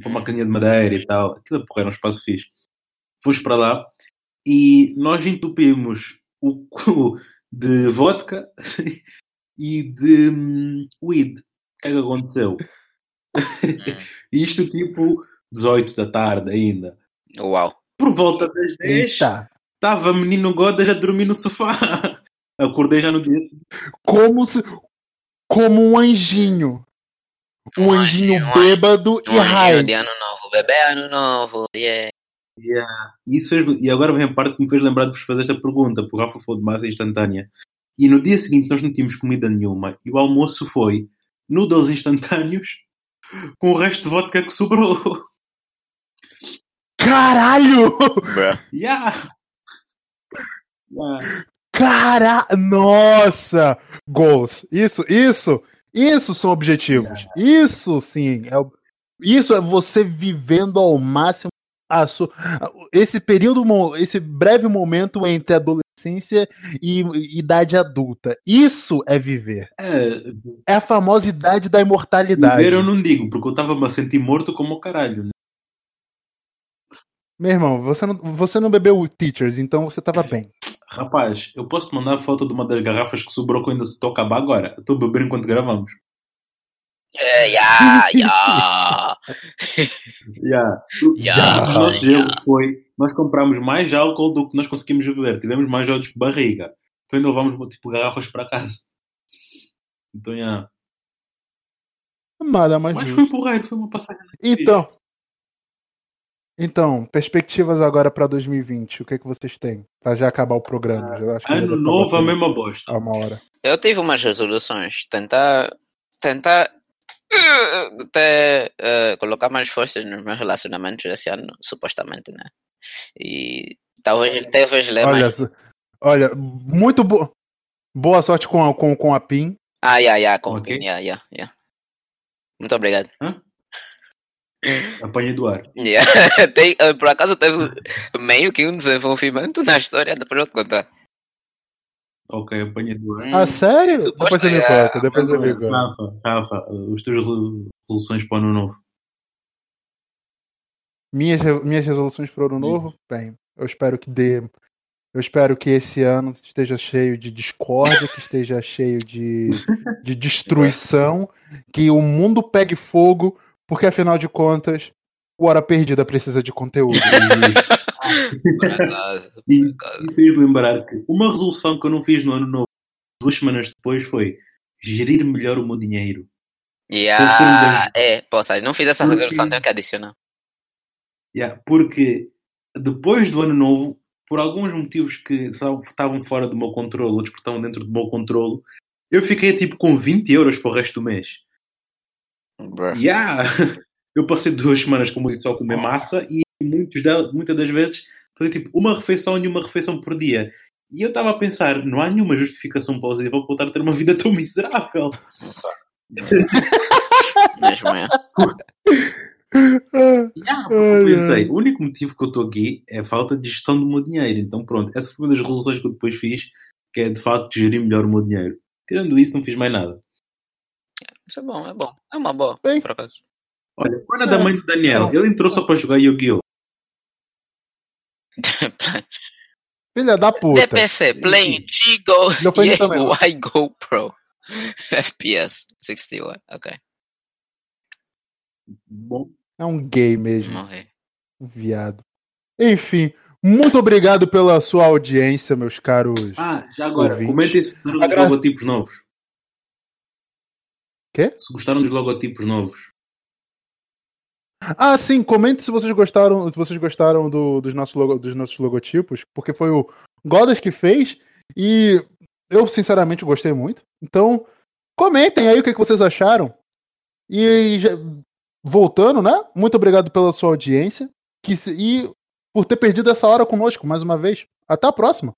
Para uma casinha de madeira e tal. Aquilo porra, era um espaço fixe. Fomos para lá e nós entupimos o cu de vodka (laughs) e de um, weed. O que é que aconteceu? (laughs) Isto tipo 18 da tarde ainda. Uau. Por volta das 10, estava menino Godas a dormir no sofá. (laughs) Acordei já no dia seguinte. Como, se, como um anjinho. Um, um anjinho, anjinho bêbado um e raio. de ano novo. Bebê ano novo. Yeah. Yeah. Isso fez, e agora vem a parte que me fez lembrar de vos fazer esta pergunta, porque o Rafa falou de massa instantânea. E no dia seguinte nós não tínhamos comida nenhuma. E o almoço foi noodles instantâneos com o resto de vodka que sobrou. Caralho! Yeah. yeah. Cara, nossa! Gols. Isso, isso, isso são objetivos. Yeah. Isso sim, é, isso é você vivendo ao máximo esse período, esse breve momento entre adolescência e idade adulta. Isso é viver. É, é a famosa idade da imortalidade. Viver eu não digo, porque eu tava me sentir morto como o caralho. Né? Meu irmão, você não, você não bebeu Teachers, então você tava bem. (laughs) Rapaz, eu posso te mandar a foto de uma das garrafas que sobrou quando estou a acabar agora. Eu estou a beber enquanto gravamos. É, yeah, yeah. (laughs) yeah. yeah. O nosso gelo foi. Nós compramos mais álcool do que nós conseguimos beber. Tivemos mais jogos de barriga. Então ainda levamos tipo garrafas para casa. Então, yeah. Nada mais Mas justo. foi porreiro, foi uma passagem. Então. Então, perspectivas agora para 2020. O que é que vocês têm? Para já acabar o programa. Ah, ano novo, a mesma bosta. A uma hora. Eu tive umas resoluções. Tentar. Tentar (coughs) até uh, colocar mais forças nos meus relacionamentos esse ano, supostamente, né? E talvez, talvez ler olha, mais. Olha, muito boa. Boa sorte com a, com, com a PIN. Ah, yeah, yeah, com okay. a PIN, yeah, yeah, yeah. Muito obrigado. Hã? Apanhei do ar. Yeah. (laughs) Tem, por acaso teve meio que um desenvolvimento na história, depois eu te contar. Ok, apanha do ar. Ah, sério? Suposto depois você me conta, depois você me conta. Rafa, Rafa, os teus resoluções para o ano novo. Minhas, minhas resoluções para o ano novo? Bem, eu espero que dê. Eu espero que esse ano esteja cheio de discórdia, que esteja cheio de, (laughs) de destruição, que o mundo pegue fogo, porque afinal de contas, o Hora Perdida precisa de conteúdo. (laughs) e, e fez lembrar que uma resolução que eu não fiz no ano novo, duas semanas depois, foi gerir melhor o meu dinheiro. Yeah. É, poxa, não fiz essa porque, resolução, tenho que adicionar. Yeah, porque depois do ano novo, por alguns motivos que estavam fora do meu controle, outros que estavam dentro do meu controle, eu fiquei tipo com 20 euros para o resto do mês. Bruh. Yeah. (laughs) Eu passei duas semanas, como disse, só a comer massa e muitos delas, muitas das vezes fazer tipo uma refeição e uma refeição por dia. E eu estava a pensar, não há nenhuma justificação plausível para voltar a ter uma vida tão miserável. Mesmo é. yeah, eu pensei, o único motivo que eu estou aqui é a falta de gestão do meu dinheiro. Então pronto, essa foi uma das resoluções que eu depois fiz, que é de facto gerir melhor o meu dinheiro. Tirando isso, não fiz mais nada. Isso é bom, é bom. É uma boa, Bem, por acaso. Olha, quando é da mãe do Daniel, ele entrou só para jogar Yu-Gi-Oh! (laughs) Filha da puta. DPC, playing G-Go yeah, Y GoPro. (laughs) FPS 61, ok. Bom. É um gay mesmo. Morri. Um viado. Enfim, muito obrigado pela sua audiência, meus caros. Ah, já agora, comentem se gostaram Agra... dos logotipos novos. Quê? Se gostaram dos logotipos novos. Ah, sim, comente se vocês gostaram, se vocês gostaram do, dos, nossos logo, dos nossos logotipos, porque foi o Godas que fez e eu sinceramente gostei muito. Então, comentem aí o que, que vocês acharam. E já, voltando, né? Muito obrigado pela sua audiência que, e por ter perdido essa hora conosco mais uma vez. Até a próxima.